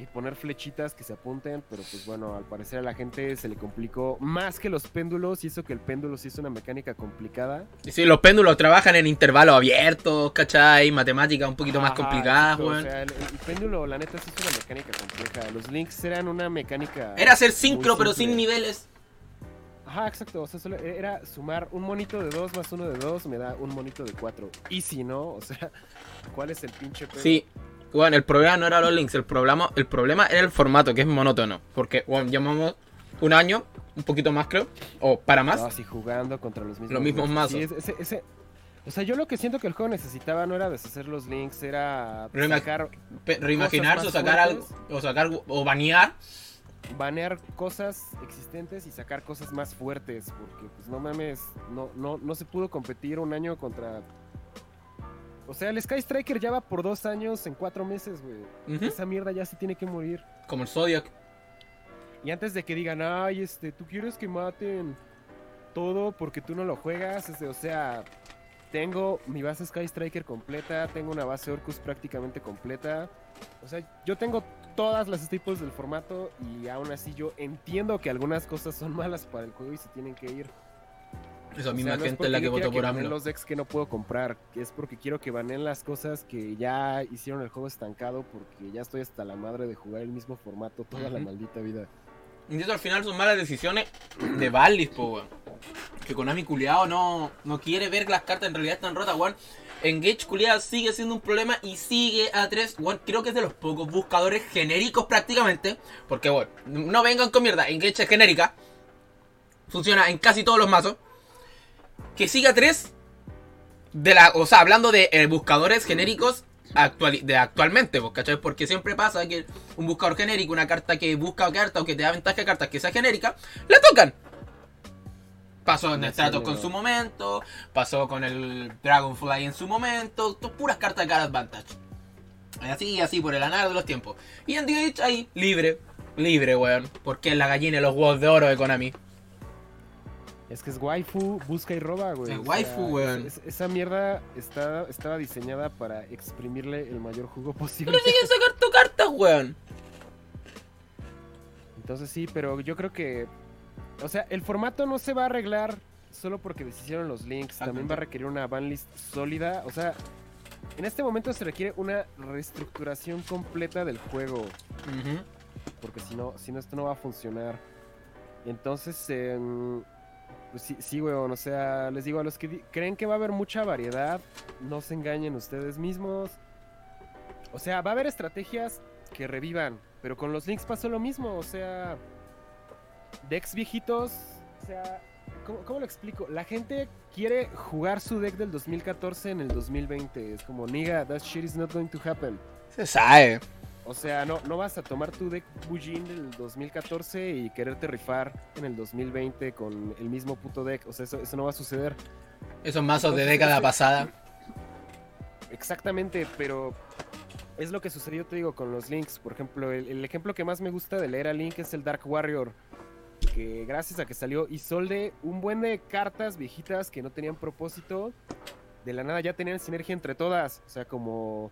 y poner flechitas que se apunten, pero pues bueno, al parecer a la gente se le complicó más que los péndulos y eso que el péndulo sí es una mecánica complicada. Sí, los péndulos trabajan en intervalos abiertos, ¿cachai? Matemáticas un poquito más Ajá, exacto, weón. O sea, el, el péndulo, la neta, sí es una mecánica compleja. Los links eran una mecánica. Era hacer sincro, pero sin niveles. Ajá, exacto. O sea, solo era sumar un monito de 2 más uno de 2 me da un monito de 4. Y si no, o sea, ¿cuál es el pinche pedo? Sí. Bueno, el problema no era los links, el problema, el problema era el formato, que es monótono. Porque, bueno, llevamos un año, un poquito más creo, o para más. No, así jugando contra los mismos. Los mismos mazos. mazos. Sí, ese, ese- o sea, yo lo que siento que el juego necesitaba no era deshacer los links, era Rema- sacar, reimaginarse o sacar algo, o sacar, o banear. banear cosas existentes y sacar cosas más fuertes, porque pues no mames, no, no, no se pudo competir un año contra... O sea, el Sky Striker ya va por dos años en cuatro meses, güey. Esa mierda ya se tiene que morir. Como el Zodiac. Y antes de que digan, ay, este, tú quieres que maten todo porque tú no lo juegas, este, o sea, tengo mi base Sky Striker completa, tengo una base Orcus prácticamente completa. O sea, yo tengo todas las staples del formato y aún así yo entiendo que algunas cosas son malas para el juego y se tienen que ir. Esa O misma sea, no gente es la que votó por AMLO. los decks que no puedo comprar, es porque quiero que baneen las cosas que ya hicieron el juego estancado porque ya estoy hasta la madre de jugar el mismo formato toda la Ujú. maldita vida. Y eso al final son malas decisiones de Valis, po, weón. que Konami culiado no, no quiere ver que las cartas en realidad están rotas, weón. Engage culiado sigue siendo un problema y sigue a 3. Weón, creo que es de los pocos buscadores genéricos prácticamente. Porque, bueno, no vengan con mierda. Engage es genérica. Funciona en casi todos los mazos. Que siga 3. De la, o sea, hablando de eh, buscadores genéricos actual, de actualmente, pues, ¿cachai? Porque siempre pasa que un buscador genérico, una carta que busca carta o que te da ventaja de cartas que sea genérica, la tocan. Pasó en el Stratos con su momento, pasó con el Dragonfly en su momento, puras cartas de Card Advantage. Así y así por el anar de los tiempos. Y en DH ahí, libre, libre, weón. Porque es la gallina y los huevos de oro de Konami. Es que es waifu, busca y roba, güey. Es waifu, weón. esa mierda está, estaba diseñada para exprimirle el mayor jugo posible. Pero siguen sacar tu carta, weón. Entonces sí, pero yo creo que. O sea, el formato no se va a arreglar solo porque deshicieron los links. También va a requerir una banlist sólida. O sea, en este momento se requiere una reestructuración completa del juego. Porque si no, si no, esto no va a funcionar. Entonces, eh, pues sí, sí, weón. O sea, les digo, a los que creen que va a haber mucha variedad, no se engañen ustedes mismos. O sea, va a haber estrategias que revivan, pero con los links pasó lo mismo. O sea, decks viejitos. O sea, ¿cómo, lo explico? La gente quiere jugar su deck del 2014 en el 2020. Es como, nigga, that shit is not going to happen. Se sabe. O sea, no, no vas a tomar tu deck Bujin del 2014 y quererte rifar en el 2020 con el mismo puto deck. O sea, eso, eso no va a suceder. Esos mazos de década pasada. Exactamente, pero es lo que sucedió, te digo, con los links. Por ejemplo, el, ejemplo que más me gusta de leer a Link es el Dark Warrior. Que gracias a que salió Isolde, un buen de cartas viejitas que no tenían propósito, de la nada ya tenían sinergia entre todas. O sea, como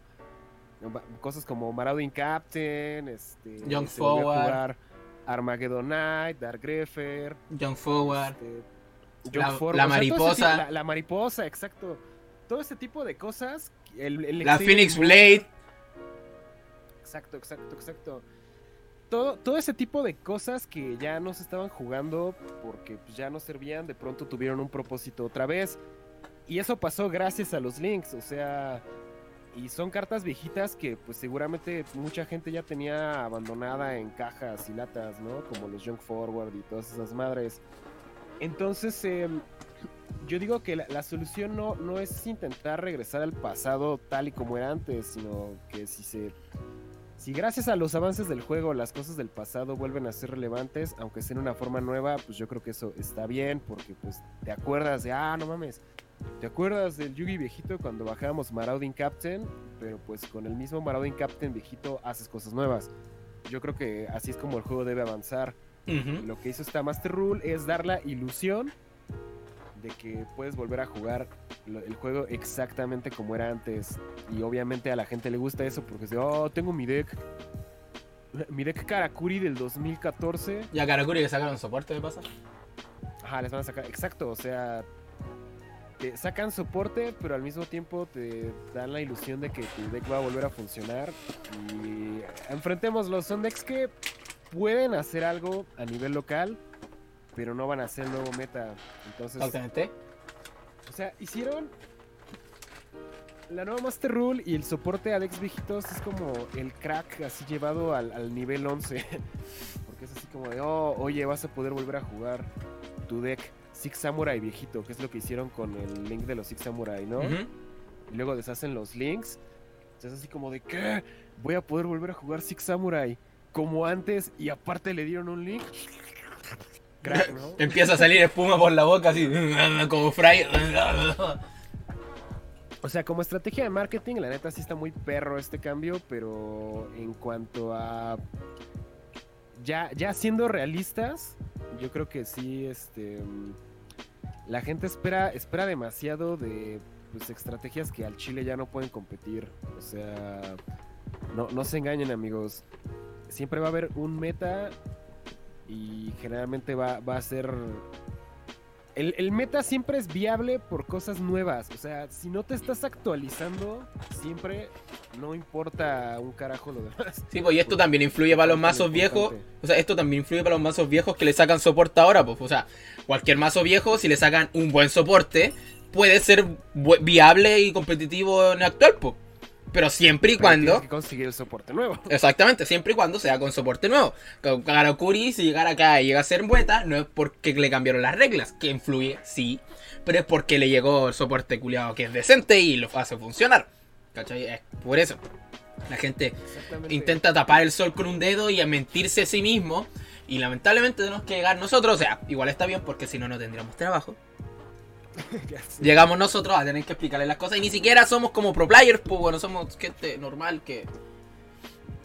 cosas como Marauding Captain, este, Young Forward, Armageddon Knight, Dark Greffer, Young Forward, este, la, mariposa, la, mariposa, exacto. Todo ese tipo de cosas. la Phoenix Blade. Exacto, exacto, exacto. Todo, todo ese tipo de cosas que ya no se estaban jugando porque pues, ya no servían, de pronto tuvieron un propósito otra vez. Y eso pasó gracias a los links, o sea, y son cartas viejitas que pues seguramente mucha gente ya tenía abandonada en cajas y latas, ¿no? Como los Junk Forward y todas esas madres. Entonces, em, yo digo que la, solución no, no es intentar regresar al pasado tal y como era antes, sino que si se... Si gracias a los avances del juego las cosas del pasado vuelven a ser relevantes, aunque sea en una forma nueva, pues yo creo que eso está bien, porque pues te acuerdas de, ah, no mames, ¿Te acuerdas del Yugi viejito cuando bajábamos Marauding Captain? Pero pues con el mismo Marauding Captain viejito haces cosas nuevas. Yo creo que así es como el juego debe avanzar. Lo que hizo esta Master Rule es dar la ilusión de que puedes volver a jugar el juego exactamente como era antes. Y obviamente a la gente le gusta eso porque dice, oh, tengo mi deck. Mi deck Karakuri del 2014. ¿Y a Karakuri le sacaron soporte de pasa? Ajá, les van a sacar. Exacto, o sea, sacan soporte, pero al mismo tiempo te dan la ilusión de que tu deck va a volver a funcionar. Y enfrentémoslo, son decks que pueden hacer algo a nivel local, pero no van a ser nuevo meta. Entonces, O sea, hicieron la nueva Master Rule y el soporte a decks viejitos es como el crack así llevado al, al nivel 11. Porque es así como de, oh, oye, vas a poder volver a jugar tu deck Six Samurai viejito, que es lo que hicieron con el link de los Six Samurai, ¿no? Y luego deshacen los links. Es así como de, ¿qué? Voy a poder volver a jugar Six Samurai como antes y aparte le dieron un link. Empieza a salir espuma por la boca así, como Fry. O sea, como estrategia de marketing, la neta sí está muy perro este cambio, pero en cuanto a ya, ya siendo realistas, yo creo que sí, este la gente espera, espera demasiado de pues, estrategias que al Chile ya no pueden competir. O sea, no, no se engañen amigos. Siempre va a haber un meta y generalmente va, va a ser... el, el meta siempre es viable por cosas nuevas. O sea, si no te estás actualizando, siempre no importa un carajo lo demás. Sí, pues y esto también influye para los mazos viejos. O sea, esto también influye para los mazos viejos que le sacan soporte ahora, pues. O sea, cualquier mazo viejo, si le sacan un buen soporte, puede ser viable y competitivo en el actual, pues. Pero siempre y Pero cuando. que conseguir el soporte nuevo. Exactamente, siempre y cuando sea con soporte nuevo. Karakuri, si llegara acá y llega a ser bueta, no es porque le cambiaron las reglas, que influye, sí, pero es porque le llegó el soporte culiado que es decente y lo hace funcionar. ¿Cachai? Es por eso. La gente intenta tapar el sol con un dedo y a mentirse a sí mismo. Y lamentablemente tenemos que llegar nosotros, o sea, igual está bien porque si no, no tendríamos trabajo. Llegamos nosotros a tener que explicarle las cosas y ni siquiera somos como pro players, pues bueno, somos gente normal que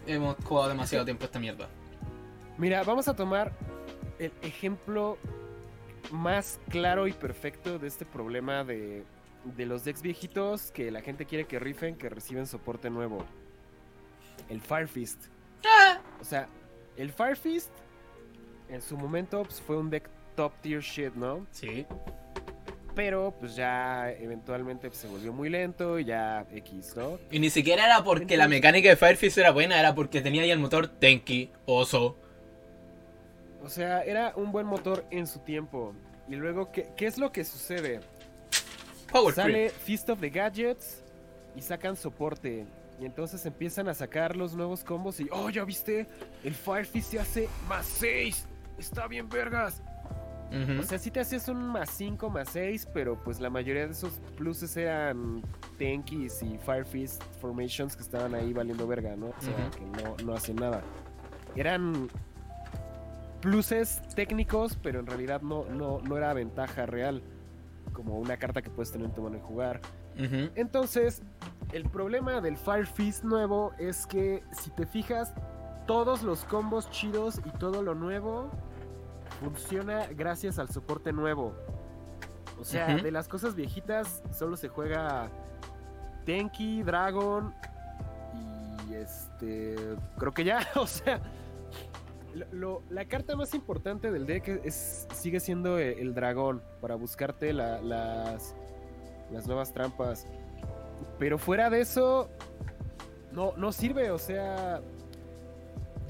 hemos jugado demasiado tiempo esta mierda. Mira, vamos a tomar el ejemplo más claro y perfecto de este problema de, de los decks viejitos que la gente quiere que rifen, que reciben soporte nuevo. El Fire Fist. O sea, el Fire Fist en su momento pues, fue un deck top tier shit, ¿no? Sí. Pero pues ya eventualmente pues, se volvió muy lento y ya X, ¿no? Y ni siquiera era porque la mecánica de Firefist era buena, era porque tenía ahí el motor Tenki, Oso. O sea, era un buen motor en su tiempo. Y luego, ¿qué, qué es lo que sucede? Power Sale Feast of the Gadgets y sacan soporte. Y entonces empiezan a sacar los nuevos combos y, oh, ya viste, el Fire Fist se hace más 6. Está bien, vergas. Ujú. O sea, sí te hacías un más 5, más 6, pero pues la mayoría de esos pluses eran Tenkis y Fire Fist Formations que estaban ahí valiendo verga, ¿no? O sea, que no, no hacían nada. Eran pluses técnicos, pero en realidad no, no, no era ventaja real. Como una carta que puedes tener en tu mano y jugar. Entonces, el problema del Fire Fist nuevo es que si te fijas, todos los combos chidos y todo lo nuevo funciona gracias al soporte nuevo. O sea, de las cosas viejitas solo se juega Tenki, Dragon y este, creo que ya, o sea, lo- lo- la carta más importante del deck es, sigue siendo el, el dragón para buscarte la- las, las nuevas trampas. Pero fuera de eso, no, no sirve, o sea,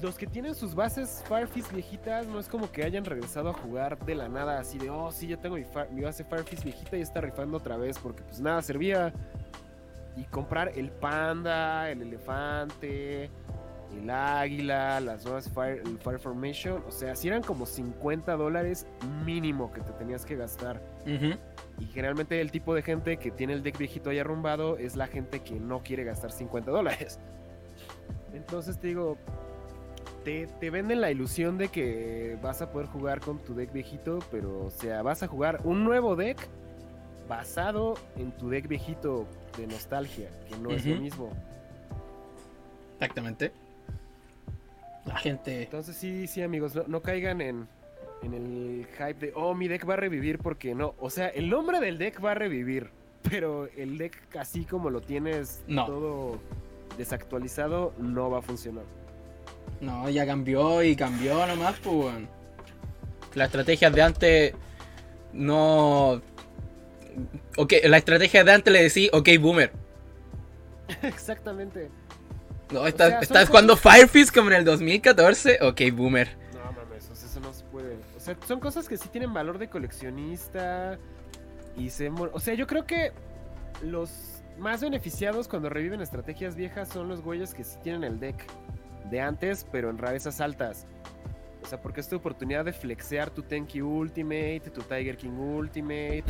los que tienen sus bases Firefist viejitas no es como que hayan regresado a jugar de la nada, así de, oh, sí, ya tengo mi, Fire- mi base Firefist viejita y está rifando otra vez, porque pues nada servía. Y comprar el panda, el elefante, el águila, las nuevas Fire, el Fire Formation, o sea, si eran como 50 dólares mínimo que te tenías que gastar. Y generalmente el tipo de gente que tiene el deck viejito ahí arrumbado es la gente que no quiere gastar 50 dólares. Entonces te digo, te, te venden la ilusión de que vas a poder jugar con tu deck viejito, pero o sea, vas a jugar un nuevo deck basado en tu deck viejito de nostalgia, que no es lo mismo. Exactamente. La gente. Entonces sí, sí amigos, no, no caigan en, en el hype de, oh, mi deck va a revivir porque no. O sea, el nombre del deck va a revivir, pero el deck así como lo tienes No. todo desactualizado no va a funcionar. No, ya cambió y cambió nomás, pues. weón. Las estrategias de antes no. Ok, la estrategia de antes le decía, ok, boomer. Exactamente. No, estás, sea, estás cosas- jugando Firefist como en el 2014, ok, boomer. No mames, o sea, eso no se puede. O sea, son cosas que sí tienen valor de coleccionista y se... O sea, yo creo que los más beneficiados cuando reviven estrategias viejas son los güeyes que sí tienen el deck de antes, pero en rarezas altas. O sea, porque es tu oportunidad de flexear tu Tenki Ultimate, tu Tiger King Ultimate,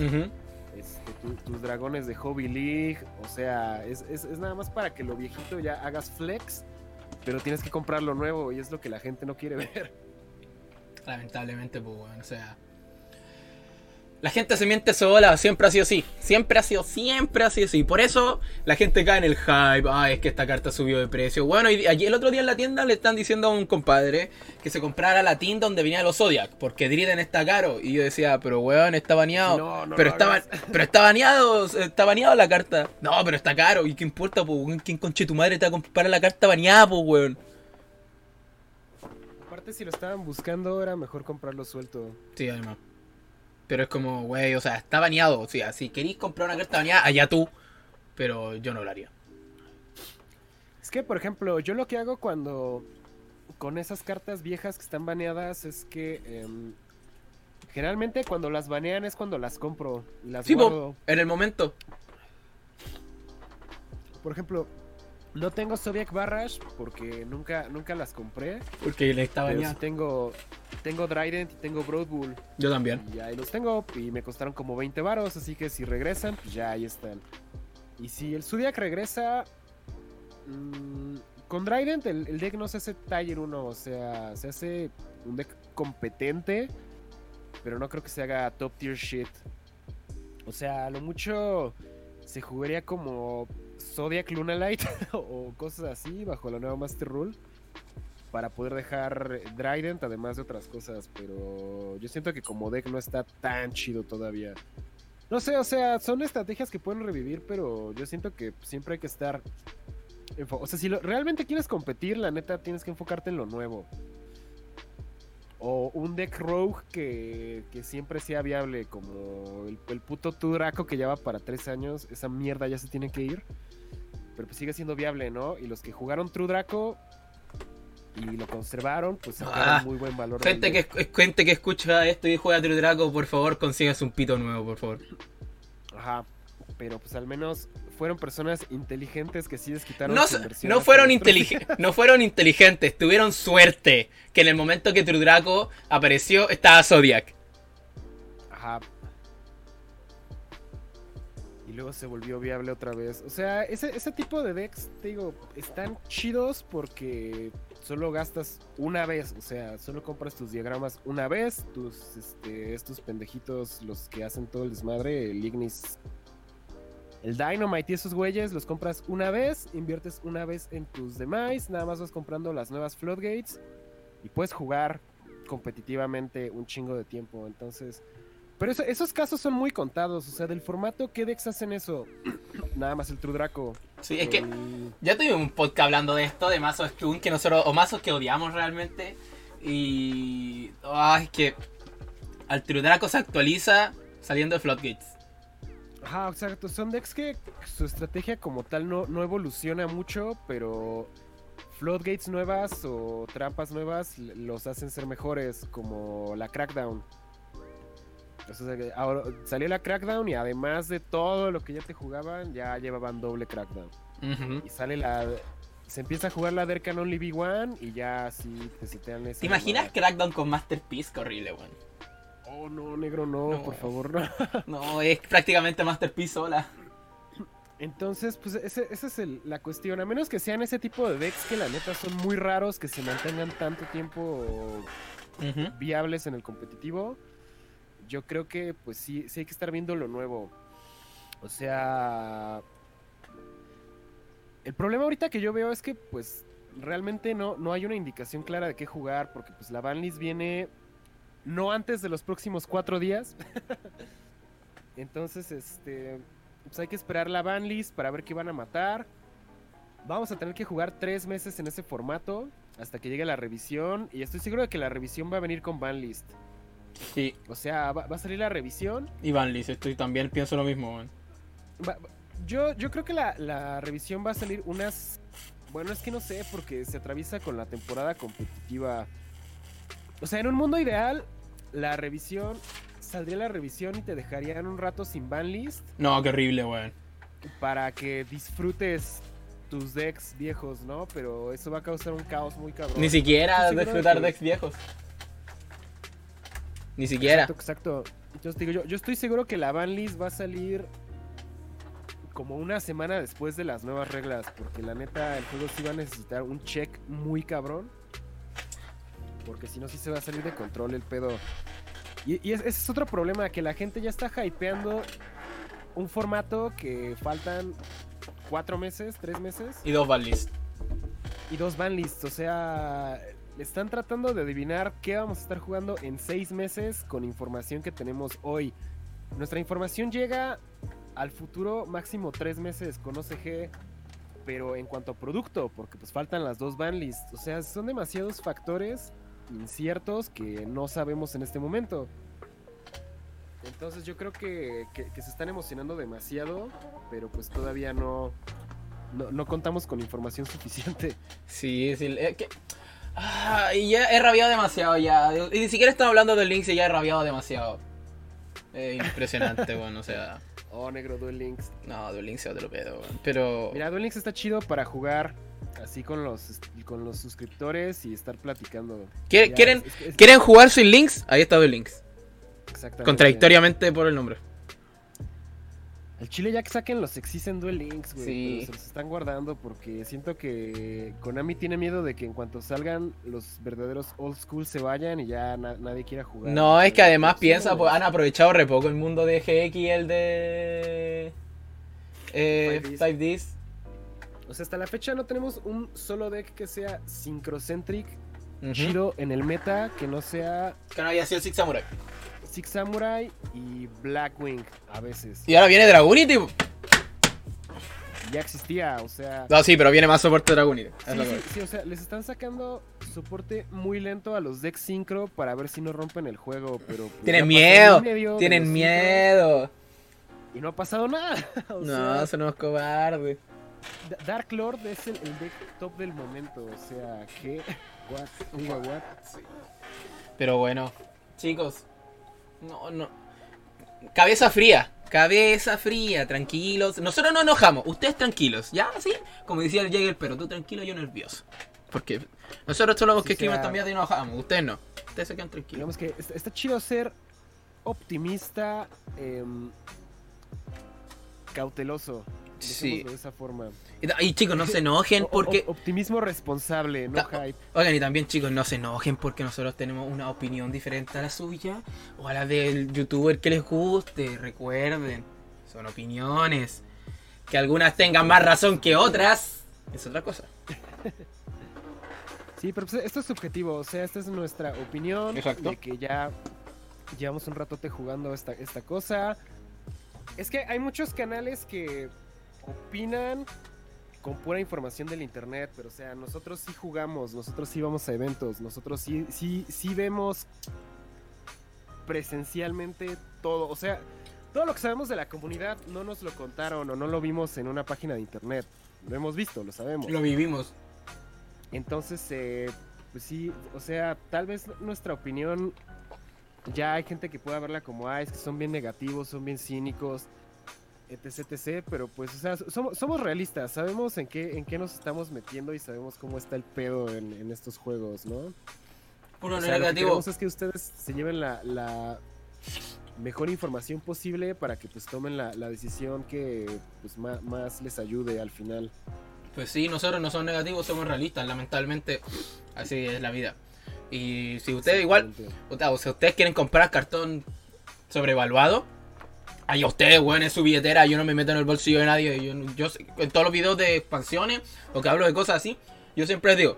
este, tu- tus dragones de Hobby League. O sea, es, es- es nada más para que lo viejito ya hagas flex, pero tienes que comprar lo nuevo y es lo que la gente no quiere ver. Lamentablemente, pues, o sea. La gente se miente sola, siempre ha sido así. Siempre ha sido, siempre ha sido así. Por eso la gente cae en el hype. Ay, es que esta carta subió de precio. Bueno, y allí el otro día en la tienda le están diciendo a un compadre que se comprara la tienda donde venía los Zodiac. Porque Driden está caro. Y yo decía, pero weón, está baneado. No, no pero, está, hagas. pero está baneado, está baneado la carta. No, pero está caro. ¿Y qué importa, pues, weón? ¿Quién conche tu madre te va a comprar la carta baneada, pues, weón? Aparte, si lo estaban buscando, era mejor comprarlo suelto. Sí, además. Pero es como, güey, o sea, está baneado. O sea, si queréis comprar una carta baneada, allá tú. Pero yo no lo haría. Es que, por ejemplo, yo lo que hago cuando. Con esas cartas viejas que están baneadas es que. em, generalmente cuando las banean es cuando las compro. Las Sí, guardo. en el momento. Por ejemplo, no tengo Zodiac Barrage porque nunca, nunca las compré. Porque le está Pero sí tengo, tengo Trident y tengo Broad Bull. Yo también. Y ahí los tengo y me costaron como 20 varos, así que si regresan, pues ya ahí están. Y si el Zodiac regresa... mm, con el, el deck no se hace Tier 1, o sea, se hace un deck competente, pero no creo que se haga top tier shit. O sea, a lo mucho se jugaría como Zodiac Lunalight o cosas así bajo la nueva Master Rule para poder dejar Trident además de otras cosas, pero yo siento que como deck no está tan chido todavía. No sé, o sea, son estrategias que pueden revivir, pero yo siento que siempre hay que estar... O sea, si realmente quieres competir, la neta tienes que enfocarte en lo nuevo. O un deck rogue que, que siempre sea viable, como el, el puto Tudraco que lleva para tres años, esa mierda ya se tiene que ir. Pero pues sigue siendo viable, ¿no? Y los que jugaron True Draco y lo conservaron, pues sacaron Ah, muy buen valor. Gente que, gente que escucha esto y juega True Draco, por favor, consígase un pito nuevo, por favor. Ajá. Pero pues al menos fueron personas inteligentes que sí No, su so- inversión no hasta fueron, dentro. inteligen- no fueron inteligentes, tuvieron suerte que en el momento que True Draco apareció estaba Zodiac. Ajá. Luego se volvió viable otra vez. O sea, ese, ese tipo de decks, te digo, están chidos porque solo gastas una vez. O sea, solo compras tus diagramas una vez. Tus, este, estos pendejitos, los que hacen todo el desmadre, el Ignis. El Dynamite y esos güeyes los compras una vez, inviertes una vez en tus demás, nada más vas comprando las nuevas Floodgates y puedes jugar competitivamente un chingo de tiempo. Entonces, pero eso- esos casos son muy contados. O sea, del formato, ¿qué decks hacen eso? Nada más el True Draco. Sí, es que El- ya tuvimos un podcast hablando de esto, de mazos Stun, que nosotros, o mazos que odiamos realmente. Y. Ay, que. Al True Draco se actualiza saliendo de Floodgates. Ajá, exacto. Son decks que su estrategia como tal no, no evoluciona mucho, pero floodgates nuevas o trampas nuevas los hacen ser mejores, como la Crackdown. O sea, ahora salió la Crackdown y además de todo lo que ya te jugaban, ya llevaban doble Crackdown. Y sale la... Se empieza a jugar la Dercan Only V1 y ya así te setean esa ¿Te imaginas. Crackdown con Masterpiece? Qué horrible, weón. Oh, no, negro, no, No. por favor, no. No, es prácticamente Masterpiece sola. Entonces, pues ese- esa es el- la cuestión. A menos que sean ese tipo de decks que la neta son muy raros, que se mantengan tanto tiempo viables en el competitivo. Yo creo que pues sí, sí hay que estar viendo lo nuevo. O sea... El problema ahorita que yo veo es que pues realmente no, no hay una indicación clara de qué jugar, porque pues la banlist viene no antes de los próximos cuatro días. Entonces, este, pues hay que esperar la banlist para ver qué van a matar. Vamos a tener que jugar tres meses en ese formato hasta que llegue la revisión. Y estoy seguro de que la revisión va a venir con banlist. Sí, O sea, va, va a salir la revisión. Iván Liz, estoy también pienso lo mismo, weón. Va- yo, yo creo que la, la revisión va a salir unas... Bueno, es que no sé, porque se atraviesa con la temporada competitiva. O sea, en un mundo ideal, la revisión... Saldría la revisión y te dejarían un rato sin banlist No, qué horrible, weón. para que disfrutes tus decks viejos, ¿no? Pero eso va a causar un caos muy cabrón. Ni siquiera de disfrutar que- decks viejos. Ni siquiera. Exacto, exacto. Entonces digo, yo, yo estoy seguro que la banlist va a salir como una semana después de las nuevas reglas, porque la neta el juego sí va a necesitar un check muy cabrón, porque si no sí se va a salir de control el pedo. Y, y es- ese es otro problema, que la gente ya está hypeando un formato que faltan cuatro meses, tres meses Y dos banlists. y dos banlists. O sea, están tratando de adivinar qué vamos a estar jugando en seis meses con información que tenemos hoy. Nuestra información llega al futuro máximo tres meses con OCG, pero en cuanto a producto, porque pues faltan las dos banlists. O sea, son demasiados factores inciertos que no sabemos en este momento. Entonces yo creo que, que- se están emocionando demasiado, pero pues todavía no, no, no contamos con información suficiente. Sí, es que- Ah, y ya he rabiado demasiado ya. Y ni siquiera estamos hablando del Lynx y ya he rabiado demasiado. Es impresionante, bueno, o sea. Oh, negro Duel Links. No, Duel Links se lo pedo, weón. Pero. Mira, Duel Links está chido para jugar así con los, con los suscriptores y estar platicando. ¿Quie- Ya, ¿Quieren, es- es- ¿Quieren jugar sin Links? Ahí está Duel Links. Exactamente. Contradictoriamente por el nombre. El chile ya que saquen los existen Duel Links, güey. Sí. pero se los están guardando porque siento que Konami tiene miedo de que en cuanto salgan los verdaderos old school se vayan y ya na- nadie quiera jugar. No, es que además Sí, piensa, pues han aprovechado re poco el mundo de GX y el de. Eh, 5Ds. 5Ds. O sea, hasta la fecha no tenemos un solo deck que sea syncrocentric, Ujú. chido en el meta, que no sea Que no haya sido Six Samurai. Six Samurai y Blackwing a veces. Y ahora viene Dragonity. po. Ya existía, o sea... No, sí, pero viene más soporte Dragonity. es Sí, lo que- sí, sí, o sea, les están sacando soporte muy lento a los decks synchro para ver si no rompen el juego, pero... pues, Tienen miedo, medio de Tienen miedo. Y no ha pasado nada. o No, sea, son unos cobardes. Da- Dark Lord es el, el deck top del momento, o sea, ¿qué? What? What? Pero bueno, chicos. No, no. Cabeza fría. Cabeza fría, tranquilos. Nosotros no enojamos, ustedes tranquilos. ¿Ya? ¿Sí? Como decía el Jäger, pero tú tranquilo, yo nervioso. Porque nosotros somos los Sí, que escriben sea- también y nos enojamos. Ustedes no. Ustedes se quedan tranquilos. Digamos que está, está chido ser optimista, em, cauteloso. Sí. de esa forma. Y, y, chicos, no se enojen O- o- porque... optimismo responsable, no Ta- hype. Oigan, y también chicos, no se enojen porque nosotros tenemos una opinión diferente a la suya o a la del youtuber que les guste. Recuerden, son opiniones. Que algunas tengan más razón que otras. Es otra cosa. Sí, pero pues esto es subjetivo, o sea, esta es nuestra opinión Exacto. de que ya llevamos un ratote jugando esta, esta cosa. Es que hay muchos canales que opinan con pura información del internet, pero o sea, nosotros sí jugamos, nosotros sí vamos a eventos, nosotros sí, sí, sí vemos presencialmente todo, o sea, todo lo que sabemos de la comunidad no nos lo contaron o no lo vimos en una página de internet, lo hemos visto, lo sabemos. Lo vivimos. Entonces, eh, pues sí, o sea, tal vez nuestra opinión, ya hay gente que pueda verla como, ah, es que son bien negativos, son bien cínicos, etc, etc, pero pues, o sea, somos, somos realistas, sabemos en qué, en qué nos estamos metiendo y sabemos cómo está el pedo en, en estos juegos, ¿no? Uno O sea, lo que negativo. es que ustedes se lleven la, la mejor información posible para que pues tomen la, la decisión que pues ma- más les ayude al final. Pues sí, nosotros no somos negativos, somos realistas. Lamentablemente, así es la vida. Y si ustedes igual, o si ustedes quieren comprar cartón sobrevaluado, ahí a ustedes, weón, es su billetera. Yo no me meto en el bolsillo de nadie. Yo, yo en todos los videos de expansiones o que hablo de cosas así, yo siempre les digo.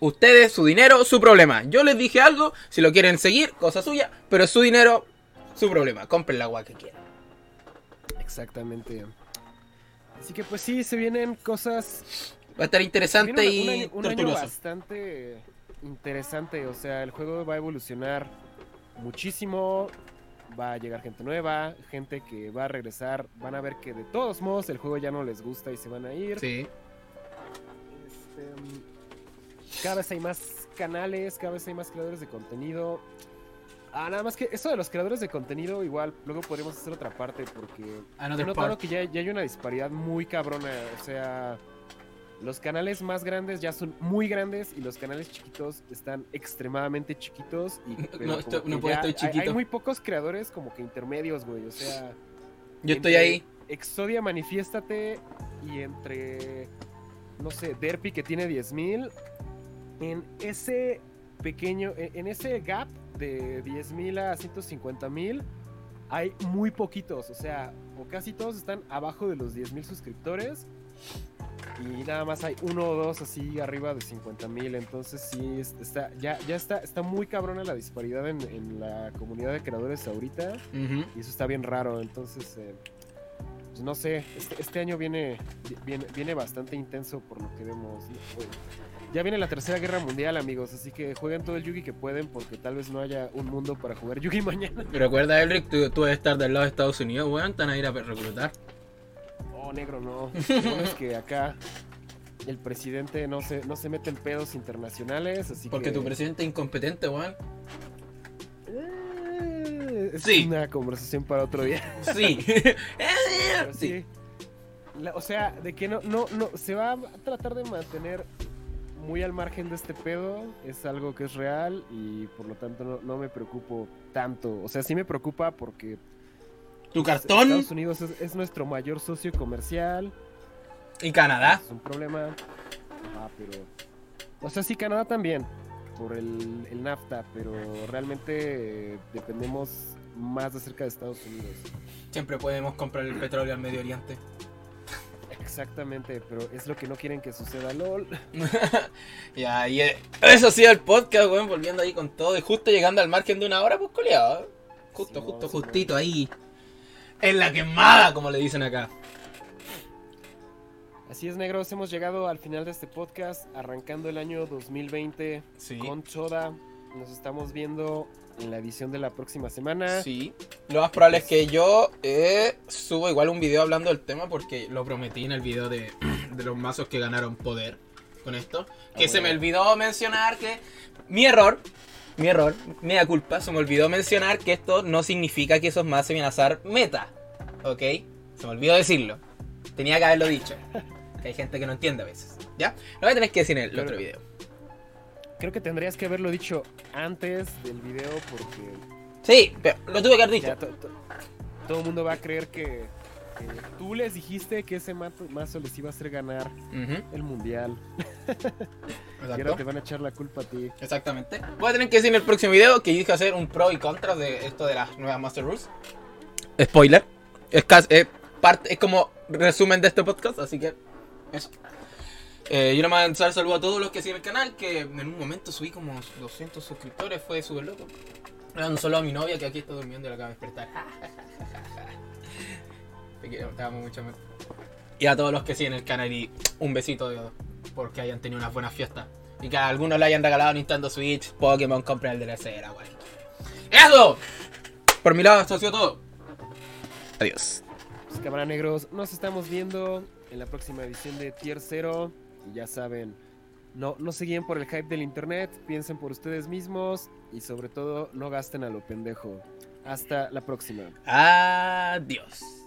Ustedes, su dinero, su problema. Yo les dije algo, si lo quieren seguir, cosa suya, pero su dinero, su problema. Compren la agua que quieran. Exactamente. Así que pues sí, se vienen cosas... Va a estar interesante y un año bastante interesante, o sea, el juego va a evolucionar muchísimo, va a llegar gente nueva, gente que va a regresar, van a ver que de todos modos el juego ya no les gusta y se van a ir. Sí. Este, mm, cada vez hay más canales, cada vez hay más creadores de contenido. Ah, nada más que eso de los creadores de contenido, igual, luego podríamos hacer otra parte porque he notado part. que ya, ya hay una disparidad muy cabrona. O sea, los canales más grandes ya son muy grandes y los canales chiquitos están extremadamente chiquitos. Y, No, estoy- no puedo, estoy hay- Hay, chiquito. muy pocos creadores como que intermedios, güey. O sea, Yo estoy ahí. Exodia Manifiéstate y entre, no sé, Derpy que tiene 10.000. En ese pequeño, en, en ese gap de 10.000 a 150.000 hay muy poquitos. O sea, o casi todos están abajo de los 10.000 suscriptores. Y nada más hay uno o dos así arriba de 50.000 Entonces sí, es- está, ya, ya está, está muy cabrona la disparidad en, en la comunidad de creadores ahorita. Ujú. Y eso está bien raro, entonces, eh, pues no sé, este, este año viene, viene, viene bastante intenso por lo que vemos. Ya viene la tercera guerra mundial, amigos, así que jueguen todo el Yugi que pueden porque tal vez no haya un mundo para jugar Yugi mañana. Recuerda, Elric, tú, tú debes estar del lado de Estados Unidos, weón. Te van a ir a reclutar. Oh, negro, no. Es que acá el presidente no se, no se mete en pedos internacionales, así Porque que... tu presidente es incompetente, weón. Eh, es Sí. una conversación para otro día. Sí. Sí. sí. La- o sea, de que no, no, no, se va a tratar de mantener muy al margen de este pedo, es algo que es real y por lo tanto no, no me preocupo tanto. O sea, sí me preocupa porque Tu cartón Estados Unidos es, es nuestro mayor socio comercial, y Canadá. es un problema. Ah, pero... O sea, sí, Canadá también, por el, el NAFTA, pero realmente eh, dependemos más de cerca de Estados Unidos. Siempre podemos comprar el petróleo al Medio Oriente. Exactamente, pero es lo que no quieren que suceda, LOL. Ya, y eh, eso ha sido el podcast, weón, volviendo ahí con todo y justo llegando al margen de una hora, pues coleado. Justo, justo, justito ahí. En la quemada, como le dicen acá. Así es, negros, hemos llegado al final de este podcast, arrancando el año 2020 Sí. con Choda. Nos estamos viendo en la edición de la próxima semana. Sí. Lo más probable es que yo eh, subo igual un video hablando del tema porque lo prometí en el video de, de los mazos que ganaron poder con esto. Que Ah, se me olvidó mencionar que mi error, mi error, mea culpa, se me olvidó mencionar que esto no significa que esos mazos iban a ser meta. ¿Ok? Se me olvidó decirlo. Tenía que haberlo dicho. Que hay gente que no entiende a veces. ¿Ya? Lo voy a tener que decir en el Pero- otro video. Creo que tendrías que haberlo dicho antes del video porque Sí, pero lo tuve que haber dicho. ya todo el mundo va a creer que tú les dijiste que ese mazo les iba a hacer ganar Ujú, el mundial. Y ahora te van a echar la culpa a ti. Exactamente. Voy a tener que decir en el próximo video que dije hacer un pro y contra de esto de las nuevas Master Rules. Spoiler. Es, casi, es, parte, es como resumen de este podcast, así que eso. Eh, yo nomás mandar saludo a todos los que siguen el canal, que en un momento subí como 200 suscriptores, fue súper loco. Un solo a mi novia que aquí está durmiendo y la acaba de despertar. Te quiero, te amo mucho, amor. Y a todos los que siguen el canal y un besito de porque hayan tenido unas buenas fiestas. Y que a algunos le hayan regalado Nintendo Switch, Pokémon, compren el DLC, era guay. ¡Eso! Por mi lado, esto ha sido todo. Adiós. Pues, cámara negros, nos estamos viendo en la próxima edición de Tier 0. Y ya saben, no, no se guíen por el hype del internet, piensen por ustedes mismos y sobre todo no gasten a lo pendejo. Hasta la próxima. Adiós.